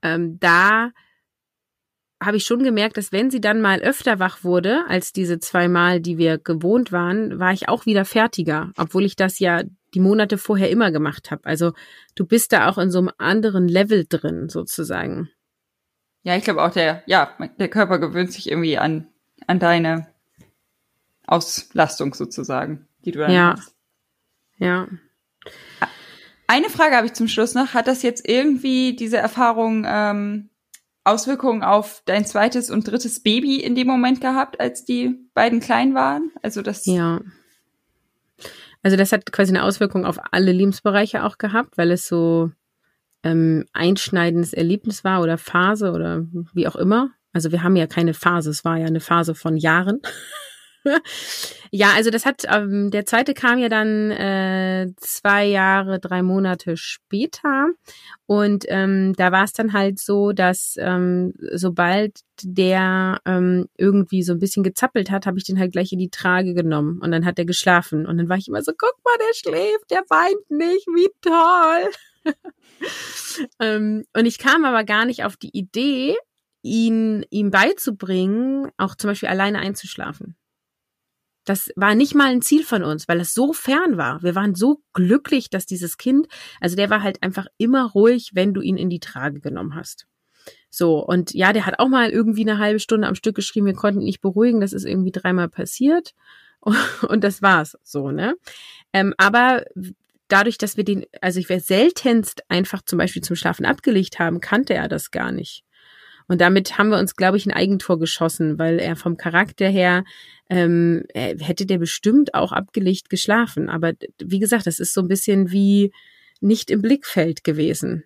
Ähm, da habe ich schon gemerkt, dass wenn sie dann mal öfter wach wurde als diese zweimal, die wir gewohnt waren, war ich auch wieder fertiger, obwohl ich das ja die Monate vorher immer gemacht habe. Also du bist da auch in so einem anderen Level drin sozusagen. Ja, ich glaube auch der, ja, der Körper gewöhnt sich irgendwie an, an deine Auslastung sozusagen, die du dann ja. hast. Ja. Eine Frage habe ich zum Schluss noch. Hat das jetzt irgendwie diese Erfahrung ähm, Auswirkungen auf dein zweites und drittes Baby in dem Moment gehabt, als die beiden klein waren? Also das. Ja. Also das hat quasi eine Auswirkung auf alle Lebensbereiche auch gehabt, weil es so ähm, einschneidendes Erlebnis war oder Phase oder wie auch immer. Also wir haben ja keine Phase, es war ja eine Phase von Jahren. ja, also das hat, ähm, der zweite kam ja dann äh, zwei Jahre, drei Monate später. Und ähm, da war es dann halt so, dass ähm, sobald der ähm, irgendwie so ein bisschen gezappelt hat, habe ich den halt gleich in die Trage genommen und dann hat er geschlafen. Und dann war ich immer so, guck mal, der schläft, der weint nicht, wie toll. ähm, und ich kam aber gar nicht auf die Idee, ihn ihm beizubringen, auch zum Beispiel alleine einzuschlafen. Das war nicht mal ein Ziel von uns, weil es so fern war. Wir waren so glücklich, dass dieses Kind, also der war halt einfach immer ruhig, wenn du ihn in die Trage genommen hast. So, und ja, der hat auch mal irgendwie eine halbe Stunde am Stück geschrieben, wir konnten ihn nicht beruhigen, das ist irgendwie dreimal passiert. Und das war's so, ne? Ähm, aber dadurch, dass wir den, also ich wäre seltenst einfach zum Beispiel zum Schlafen abgelegt haben, kannte er das gar nicht. Und damit haben wir uns, glaube ich, ein Eigentor geschossen, weil er vom Charakter her ähm, hätte der bestimmt auch abgelegt geschlafen. Aber wie gesagt, das ist so ein bisschen wie nicht im Blickfeld gewesen.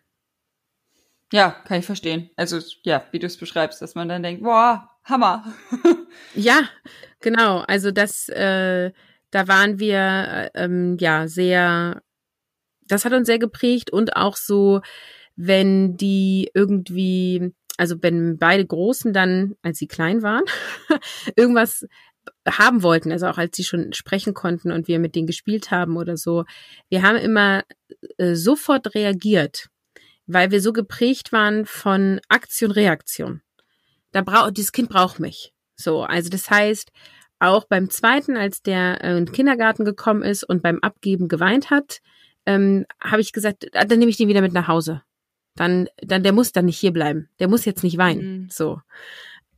Ja, kann ich verstehen. Also ja, wie du es beschreibst, dass man dann denkt, boah, Hammer. ja, genau. Also das, äh, da waren wir äh, ähm, ja sehr, das hat uns sehr geprägt und auch so, wenn die irgendwie also wenn beide Großen dann, als sie klein waren, irgendwas haben wollten, also auch als sie schon sprechen konnten und wir mit denen gespielt haben oder so, wir haben immer äh, sofort reagiert, weil wir so geprägt waren von Aktion, Reaktion. Da braucht dieses Kind braucht mich. So, also das heißt, auch beim zweiten, als der äh, in den Kindergarten gekommen ist und beim Abgeben geweint hat, ähm, habe ich gesagt, ah, dann nehme ich den wieder mit nach Hause dann, dann der muss dann nicht hier bleiben. Der muss jetzt nicht weinen. Mhm. So.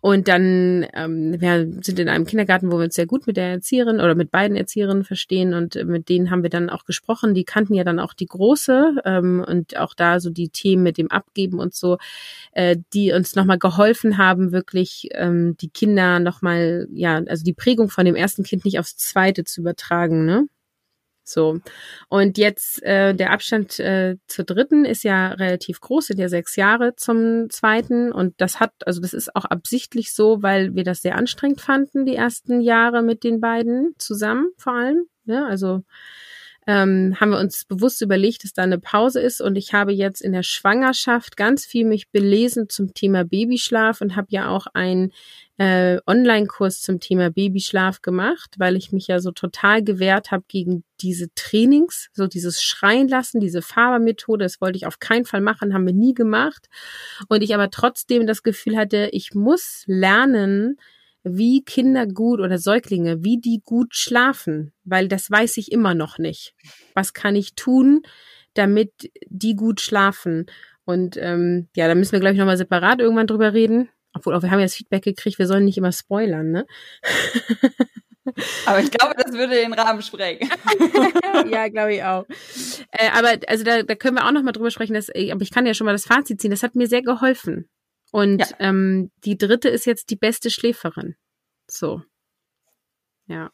Und dann, ähm, wir sind in einem Kindergarten, wo wir uns sehr gut mit der Erzieherin oder mit beiden Erzieherinnen verstehen und mit denen haben wir dann auch gesprochen. Die kannten ja dann auch die Große ähm, und auch da so die Themen mit dem Abgeben und so, äh, die uns nochmal geholfen haben, wirklich ähm, die Kinder nochmal, ja, also die Prägung von dem ersten Kind nicht aufs zweite zu übertragen, ne? So. Und jetzt äh, der Abstand äh, zur dritten ist ja relativ groß, sind ja sechs Jahre zum zweiten. Und das hat, also das ist auch absichtlich so, weil wir das sehr anstrengend fanden, die ersten Jahre mit den beiden zusammen vor allem. Ja, also ähm, haben wir uns bewusst überlegt, dass da eine Pause ist. Und ich habe jetzt in der Schwangerschaft ganz viel mich belesen zum Thema Babyschlaf und habe ja auch ein äh, Online-Kurs zum Thema Babyschlaf gemacht, weil ich mich ja so total gewehrt habe gegen diese Trainings, so dieses Schreien lassen, diese Fabermethode, das wollte ich auf keinen Fall machen, haben wir nie gemacht. Und ich aber trotzdem das Gefühl hatte, ich muss lernen, wie Kinder gut oder Säuglinge, wie die gut schlafen, weil das weiß ich immer noch nicht. Was kann ich tun, damit die gut schlafen? Und ähm, ja, da müssen wir, glaube ich, nochmal separat irgendwann drüber reden. Obwohl, auch wir haben ja das Feedback gekriegt, wir sollen nicht immer spoilern, ne? Aber ich glaube, das würde den Rahmen sprengen. ja, glaube ich auch. Äh, aber also da, da können wir auch noch mal drüber sprechen. Dass, äh, aber ich kann ja schon mal das Fazit ziehen. Das hat mir sehr geholfen. Und ja. ähm, die dritte ist jetzt die beste Schläferin. So. Ja.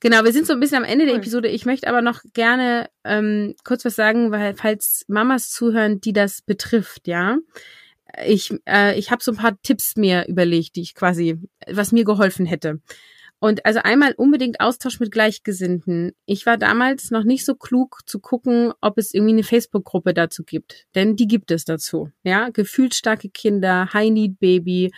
Genau, wir sind so ein bisschen am Ende cool. der Episode. Ich möchte aber noch gerne ähm, kurz was sagen, weil falls Mamas zuhören, die das betrifft, ja ich, äh, ich habe so ein paar Tipps mir überlegt, die ich quasi, was mir geholfen hätte. Und also einmal unbedingt Austausch mit Gleichgesinnten. Ich war damals noch nicht so klug zu gucken, ob es irgendwie eine Facebook-Gruppe dazu gibt. Denn die gibt es dazu. Ja, gefühlsstarke Kinder, High Need Baby.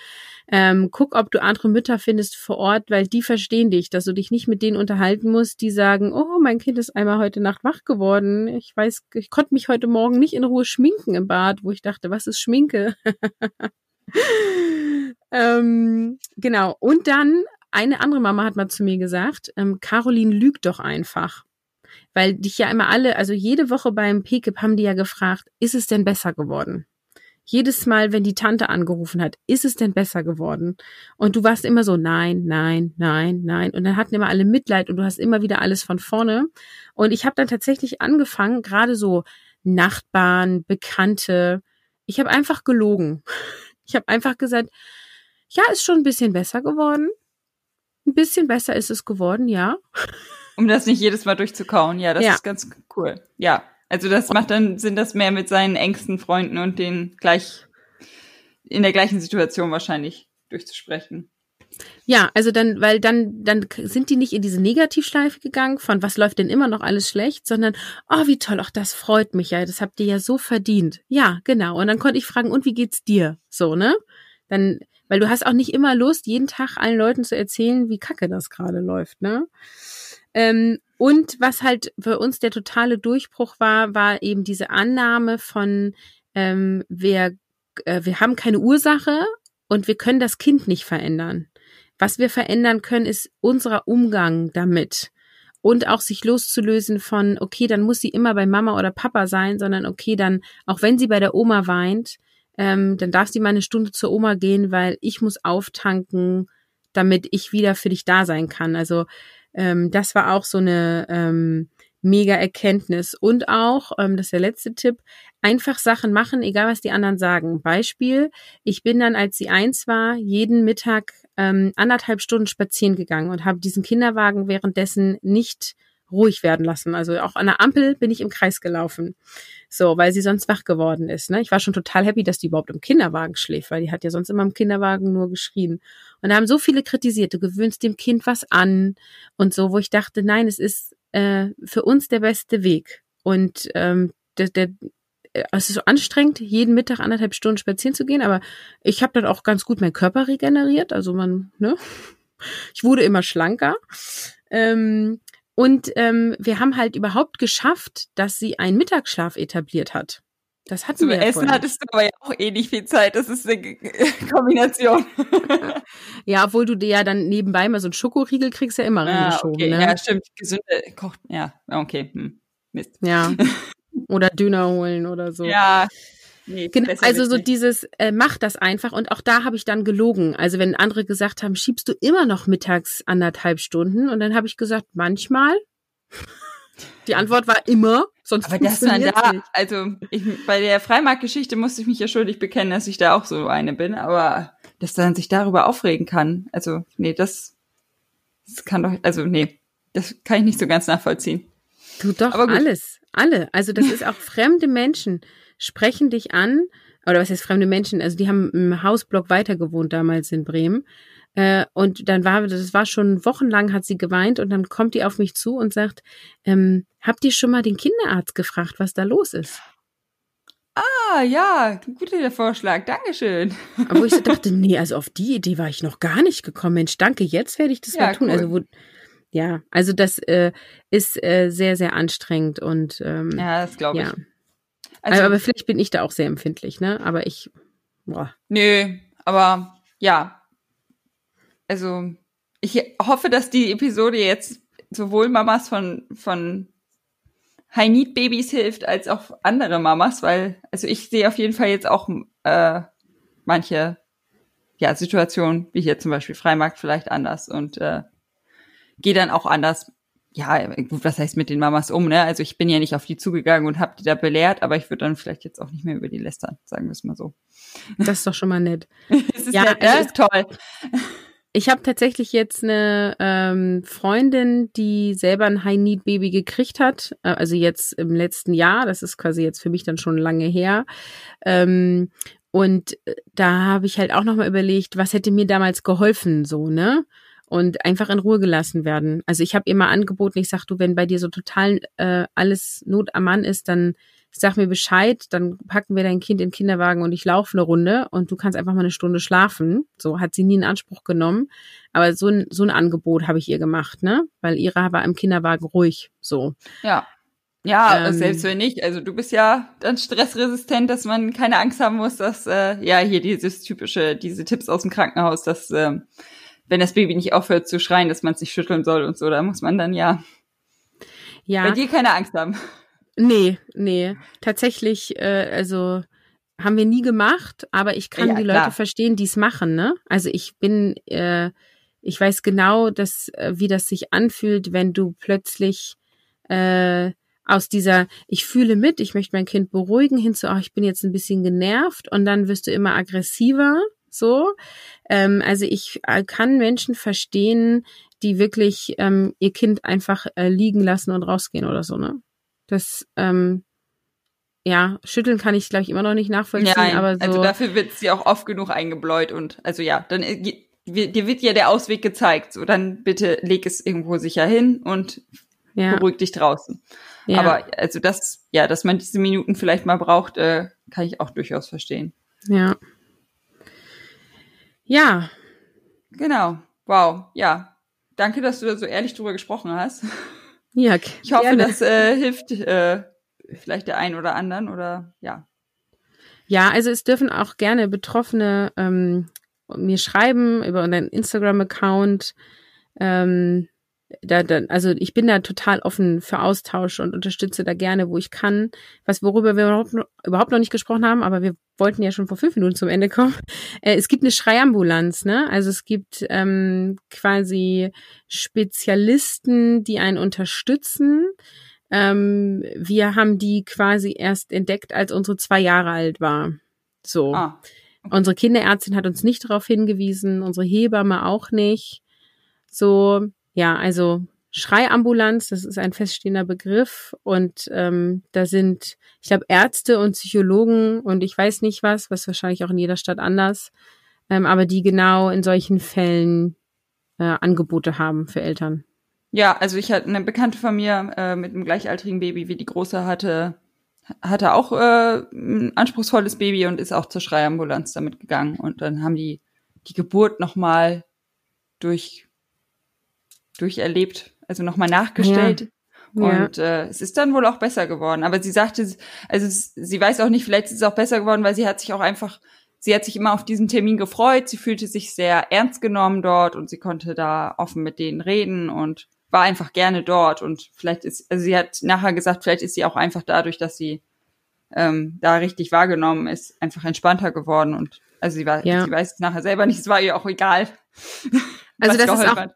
Ähm, guck, ob du andere Mütter findest vor Ort, weil die verstehen dich, dass du dich nicht mit denen unterhalten musst, die sagen, oh, mein Kind ist einmal heute Nacht wach geworden. Ich weiß, ich konnte mich heute Morgen nicht in Ruhe schminken im Bad, wo ich dachte, was ist Schminke? ähm, genau. Und dann eine andere Mama hat mal zu mir gesagt, ähm, Caroline lügt doch einfach. Weil dich ja immer alle, also jede Woche beim PKIP haben die ja gefragt, ist es denn besser geworden? Jedes Mal, wenn die Tante angerufen hat, ist es denn besser geworden? Und du warst immer so, nein, nein, nein, nein. Und dann hatten immer alle Mitleid und du hast immer wieder alles von vorne. Und ich habe dann tatsächlich angefangen, gerade so Nachbarn, Bekannte, ich habe einfach gelogen. Ich habe einfach gesagt, ja, ist schon ein bisschen besser geworden. Ein bisschen besser ist es geworden, ja. Um das nicht jedes Mal durchzukauen, ja, das ja. ist ganz cool. Ja, also das macht dann Sinn, das mehr mit seinen engsten Freunden und den gleich in der gleichen Situation wahrscheinlich durchzusprechen. Ja, also dann, weil dann, dann sind die nicht in diese Negativschleife gegangen von was läuft denn immer noch alles schlecht, sondern, oh, wie toll, auch das freut mich ja, das habt ihr ja so verdient. Ja, genau. Und dann konnte ich fragen, und wie geht's dir? So, ne? Dann weil du hast auch nicht immer Lust, jeden Tag allen Leuten zu erzählen, wie kacke das gerade läuft, ne? Ähm, und was halt für uns der totale Durchbruch war, war eben diese Annahme von, ähm, wir, äh, wir haben keine Ursache und wir können das Kind nicht verändern. was wir verändern können, ist unser Umgang damit und auch sich loszulösen von, okay, dann muss sie immer bei Mama oder Papa sein, sondern okay, dann, auch wenn sie bei der Oma weint, ähm, dann darf sie mal eine Stunde zur Oma gehen, weil ich muss auftanken, damit ich wieder für dich da sein kann. Also ähm, das war auch so eine ähm, mega Erkenntnis. Und auch, ähm, das ist der letzte Tipp, einfach Sachen machen, egal was die anderen sagen. Beispiel, ich bin dann, als sie eins war, jeden Mittag ähm, anderthalb Stunden spazieren gegangen und habe diesen Kinderwagen währenddessen nicht ruhig werden lassen. Also auch an der Ampel bin ich im Kreis gelaufen. So, weil sie sonst wach geworden ist. Ne? Ich war schon total happy, dass die überhaupt im Kinderwagen schläft, weil die hat ja sonst immer im Kinderwagen nur geschrien. Und da haben so viele kritisiert, du gewöhnst dem Kind was an und so, wo ich dachte, nein, es ist äh, für uns der beste Weg. Und ähm, der, der, äh, es ist so anstrengend, jeden Mittag anderthalb Stunden spazieren zu gehen, aber ich habe dann auch ganz gut meinen Körper regeneriert. Also man, ne? Ich wurde immer schlanker. Ähm, und ähm, wir haben halt überhaupt geschafft, dass sie einen Mittagsschlaf etabliert hat. Das hatten Zum wir ja Essen hattest du aber ja auch eh nicht viel Zeit. Das ist eine Kombination. ja, obwohl du dir ja dann nebenbei mal so einen Schokoriegel kriegst, ja immer ah, reingeschoben. Okay. Ne? Ja, stimmt. Gesunde Kocht. Ja, okay. Hm. Mist. Ja. Oder Döner holen oder so. Ja, Nee, genau, also so dieses, äh, mach das einfach. Und auch da habe ich dann gelogen. Also wenn andere gesagt haben, schiebst du immer noch mittags anderthalb Stunden? Und dann habe ich gesagt, manchmal. Die Antwort war immer, sonst Aber das man da, nicht. also ich, bei der Freimarktgeschichte musste ich mich ja schuldig bekennen, dass ich da auch so eine bin, aber dass man sich darüber aufregen kann, also nee, das, das kann doch, also nee, das kann ich nicht so ganz nachvollziehen. Du doch, alles, alle. Also das ist auch fremde Menschen sprechen dich an, oder was heißt fremde Menschen, also die haben im Hausblock weiter gewohnt damals in Bremen. Äh, und dann war, das war schon wochenlang, hat sie geweint und dann kommt die auf mich zu und sagt, ähm, habt ihr schon mal den Kinderarzt gefragt, was da los ist? Ah, ja, guter Vorschlag, Dankeschön. Aber wo ich so dachte, nee, also auf die Idee war ich noch gar nicht gekommen. Mensch, danke, jetzt werde ich das ja, mal tun. Also cool. Also wo, ja, also das äh, ist äh, sehr, sehr anstrengend und ähm, ja, das glaube ich. Ja. Also, aber vielleicht bin ich da auch sehr empfindlich, ne? Aber ich. Boah. Nö, aber ja. Also, ich hoffe, dass die Episode jetzt sowohl Mamas von, von High Need Babys hilft, als auch andere Mamas, weil, also ich sehe auf jeden Fall jetzt auch äh, manche ja, Situationen, wie hier zum Beispiel Freimarkt, vielleicht anders und äh, gehe dann auch anders ja, gut, was heißt mit den Mamas um, ne? Also ich bin ja nicht auf die zugegangen und habe die da belehrt, aber ich würde dann vielleicht jetzt auch nicht mehr über die lästern, sagen wir es mal so. Das ist doch schon mal nett. das ist ja, nett, das ist toll. Ich habe tatsächlich jetzt eine ähm, Freundin, die selber ein High-Need-Baby gekriegt hat, äh, also jetzt im letzten Jahr, das ist quasi jetzt für mich dann schon lange her. Ähm, und äh, da habe ich halt auch nochmal überlegt, was hätte mir damals geholfen, so, ne? Und einfach in Ruhe gelassen werden. Also ich habe ihr mal angeboten, ich sag du, wenn bei dir so total äh, alles Not am Mann ist, dann sag mir Bescheid, dann packen wir dein Kind in den Kinderwagen und ich laufe eine Runde und du kannst einfach mal eine Stunde schlafen. So hat sie nie in Anspruch genommen. Aber so ein, so ein Angebot habe ich ihr gemacht, ne? Weil ihre war im Kinderwagen ruhig. So. Ja. Ja, ähm, selbst wenn nicht. Also du bist ja dann stressresistent, dass man keine Angst haben muss, dass äh, ja hier dieses typische, diese Tipps aus dem Krankenhaus, dass äh, wenn das Baby nicht aufhört zu schreien, dass man es nicht schütteln soll und so, da muss man dann ja, ja. bei dir keine Angst haben. Nee, nee. Tatsächlich, äh, also haben wir nie gemacht, aber ich kann ja, die Leute klar. verstehen, die es machen, ne? Also ich bin, äh, ich weiß genau, dass, äh, wie das sich anfühlt, wenn du plötzlich äh, aus dieser, ich fühle mit, ich möchte mein Kind beruhigen, hin zu, ach, ich bin jetzt ein bisschen genervt und dann wirst du immer aggressiver so. Ähm, also ich äh, kann Menschen verstehen, die wirklich ähm, ihr Kind einfach äh, liegen lassen und rausgehen oder so, ne? Das, ähm, ja, schütteln kann ich, glaube ich, immer noch nicht nachvollziehen, ja, aber so. Also dafür wird sie auch oft genug eingebläut und also ja, dann äh, dir wird ja der Ausweg gezeigt. So, dann bitte leg es irgendwo sicher hin und ja. beruhig dich draußen. Ja. Aber also das, ja, dass man diese Minuten vielleicht mal braucht, äh, kann ich auch durchaus verstehen. Ja. Ja. Genau. Wow. Ja. Danke, dass du da so ehrlich drüber gesprochen hast. Ja, Ich hoffe, gerne. das äh, hilft äh, vielleicht der einen oder anderen oder ja. Ja, also es dürfen auch gerne Betroffene ähm, mir schreiben über unseren Instagram-Account. Ähm, da, da, also ich bin da total offen für Austausch und unterstütze da gerne, wo ich kann. Was worüber wir überhaupt, überhaupt noch nicht gesprochen haben, aber wir wollten ja schon vor fünf Minuten zum Ende kommen. Äh, es gibt eine Schreiambulanz, ne? Also es gibt ähm, quasi Spezialisten, die einen unterstützen. Ähm, wir haben die quasi erst entdeckt, als unsere zwei Jahre alt war. So. Ah. Unsere Kinderärztin hat uns nicht darauf hingewiesen, unsere Hebamme auch nicht. So, ja, also Schreiambulanz, das ist ein feststehender Begriff und ähm, da sind, ich glaube, Ärzte und Psychologen und ich weiß nicht was, was wahrscheinlich auch in jeder Stadt anders, ähm, aber die genau in solchen Fällen äh, Angebote haben für Eltern. Ja, also ich hatte eine Bekannte von mir äh, mit einem gleichaltrigen Baby wie die große hatte, hatte auch äh, ein anspruchsvolles Baby und ist auch zur Schreiambulanz damit gegangen und dann haben die die Geburt nochmal durch durcherlebt, also nochmal nachgestellt. Ja. Und äh, es ist dann wohl auch besser geworden. Aber sie sagte, also sie weiß auch nicht, vielleicht ist es auch besser geworden, weil sie hat sich auch einfach, sie hat sich immer auf diesen Termin gefreut. Sie fühlte sich sehr ernst genommen dort und sie konnte da offen mit denen reden und war einfach gerne dort. Und vielleicht ist, also sie hat nachher gesagt, vielleicht ist sie auch einfach dadurch, dass sie ähm, da richtig wahrgenommen ist, einfach entspannter geworden. Und also sie war, ja. sie weiß es nachher selber nicht, es war ihr auch egal. Also das ist auch, hat.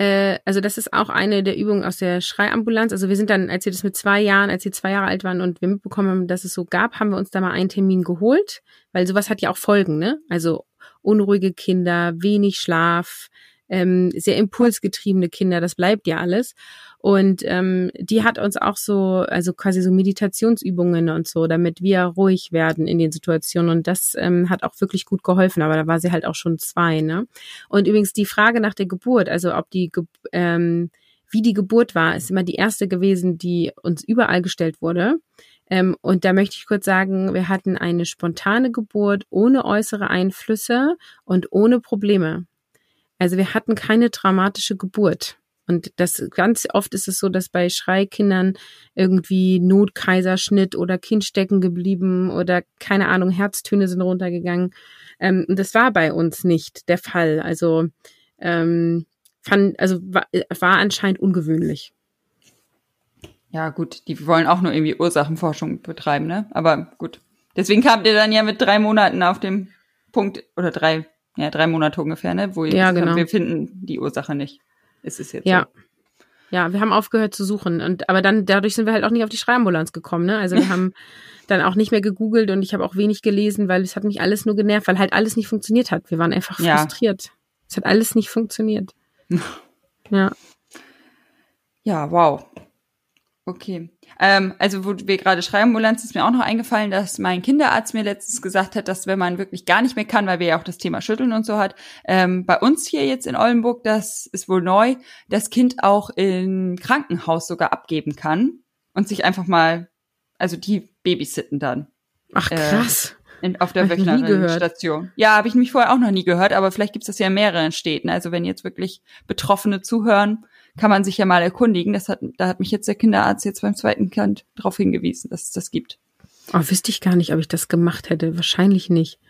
Äh, also das ist auch eine der Übungen aus der Schreiambulanz. Also wir sind dann, als wir das mit zwei Jahren, als sie zwei Jahre alt waren und wir mitbekommen haben, dass es so gab, haben wir uns da mal einen Termin geholt, weil sowas hat ja auch Folgen, ne? Also unruhige Kinder, wenig Schlaf, ähm, sehr impulsgetriebene Kinder, das bleibt ja alles. Und ähm, die hat uns auch so, also quasi so Meditationsübungen und so, damit wir ruhig werden in den Situationen. Und das ähm, hat auch wirklich gut geholfen, aber da war sie halt auch schon zwei, ne? Und übrigens die Frage nach der Geburt, also ob die ähm, wie die Geburt war, ist immer die erste gewesen, die uns überall gestellt wurde. Ähm, und da möchte ich kurz sagen, wir hatten eine spontane Geburt ohne äußere Einflüsse und ohne Probleme. Also wir hatten keine traumatische Geburt. Und das ganz oft ist es so, dass bei Schreikindern irgendwie Notkaiserschnitt oder Kind stecken geblieben oder keine Ahnung, Herztöne sind runtergegangen. Ähm, und das war bei uns nicht der Fall. Also ähm, fand, also war, war anscheinend ungewöhnlich. Ja, gut, die wollen auch nur irgendwie Ursachenforschung betreiben, ne? Aber gut. Deswegen kamt ihr dann ja mit drei Monaten auf dem Punkt, oder drei, ja, drei Monate ungefähr, ne? Wo ja, genau. wir finden die Ursache nicht ist es jetzt ja. so. Ja, wir haben aufgehört zu suchen und aber dann dadurch sind wir halt auch nicht auf die Schreiambulanz gekommen, ne? Also wir haben dann auch nicht mehr gegoogelt und ich habe auch wenig gelesen, weil es hat mich alles nur genervt, weil halt alles nicht funktioniert hat. Wir waren einfach ja. frustriert. Es hat alles nicht funktioniert. ja. Ja, wow. Okay. Ähm, also wo wir gerade Schreiambulanz ist mir auch noch eingefallen, dass mein Kinderarzt mir letztens gesagt hat, dass wenn man wirklich gar nicht mehr kann, weil wir ja auch das Thema Schütteln und so hat, ähm, bei uns hier jetzt in Oldenburg, das ist wohl neu, das Kind auch im Krankenhaus sogar abgeben kann und sich einfach mal, also die babysitten dann. Ach äh, krass. Äh, in, auf der Wöchnerinnenstation. Ja, habe ich mich vorher auch noch nie gehört, aber vielleicht gibt es das ja in mehreren Städten. Also wenn jetzt wirklich Betroffene zuhören, kann man sich ja mal erkundigen. Das hat, da hat mich jetzt der Kinderarzt jetzt beim zweiten Kind darauf hingewiesen, dass es das gibt. Oh, wüsste ich gar nicht, ob ich das gemacht hätte. Wahrscheinlich nicht.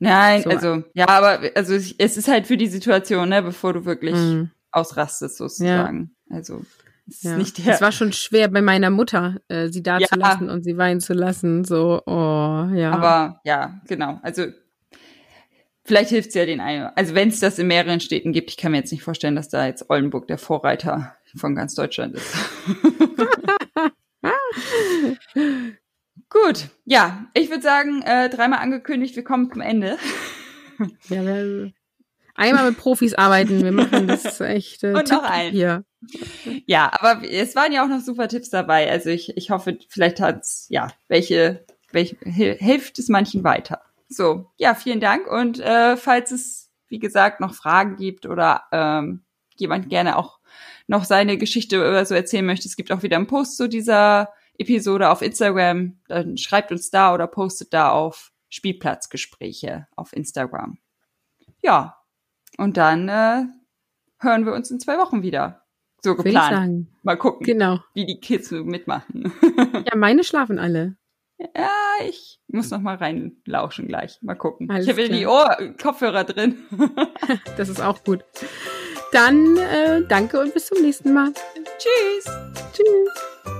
Nein, so. also, ja, aber also es ist halt für die Situation, ne, bevor du wirklich mm. ausrastest, sozusagen. Ja. Also es ja. Es war schon schwer bei meiner Mutter, äh, sie da ja. zu lassen und sie weinen zu lassen. So, oh, ja. Aber ja, genau. Also Vielleicht hilft es ja den einen. Also wenn es das in mehreren Städten gibt, ich kann mir jetzt nicht vorstellen, dass da jetzt Oldenburg der Vorreiter von ganz Deutschland ist. Gut, ja, ich würde sagen, äh, dreimal angekündigt, wir kommen zum Ende. ja, wir einmal mit Profis arbeiten, wir machen das echt. Äh, Und noch ein. Hier. Ja, aber es waren ja auch noch super Tipps dabei. Also ich, ich hoffe, vielleicht hat's, ja, welche, welche hilft es manchen weiter. So, ja, vielen Dank. Und äh, falls es, wie gesagt, noch Fragen gibt oder ähm, jemand gerne auch noch seine Geschichte oder so erzählen möchte, es gibt auch wieder einen Post zu dieser Episode auf Instagram. Dann schreibt uns da oder postet da auf Spielplatzgespräche auf Instagram. Ja, und dann äh, hören wir uns in zwei Wochen wieder. So geplant. Mal gucken, genau. wie die Kids mitmachen. ja, meine schlafen alle. Ja, ich muss noch mal reinlauschen gleich. Mal gucken. Alles ich habe ja die Ohr Kopfhörer drin. das ist auch gut. Dann äh, danke und bis zum nächsten Mal. Tschüss. Tschüss.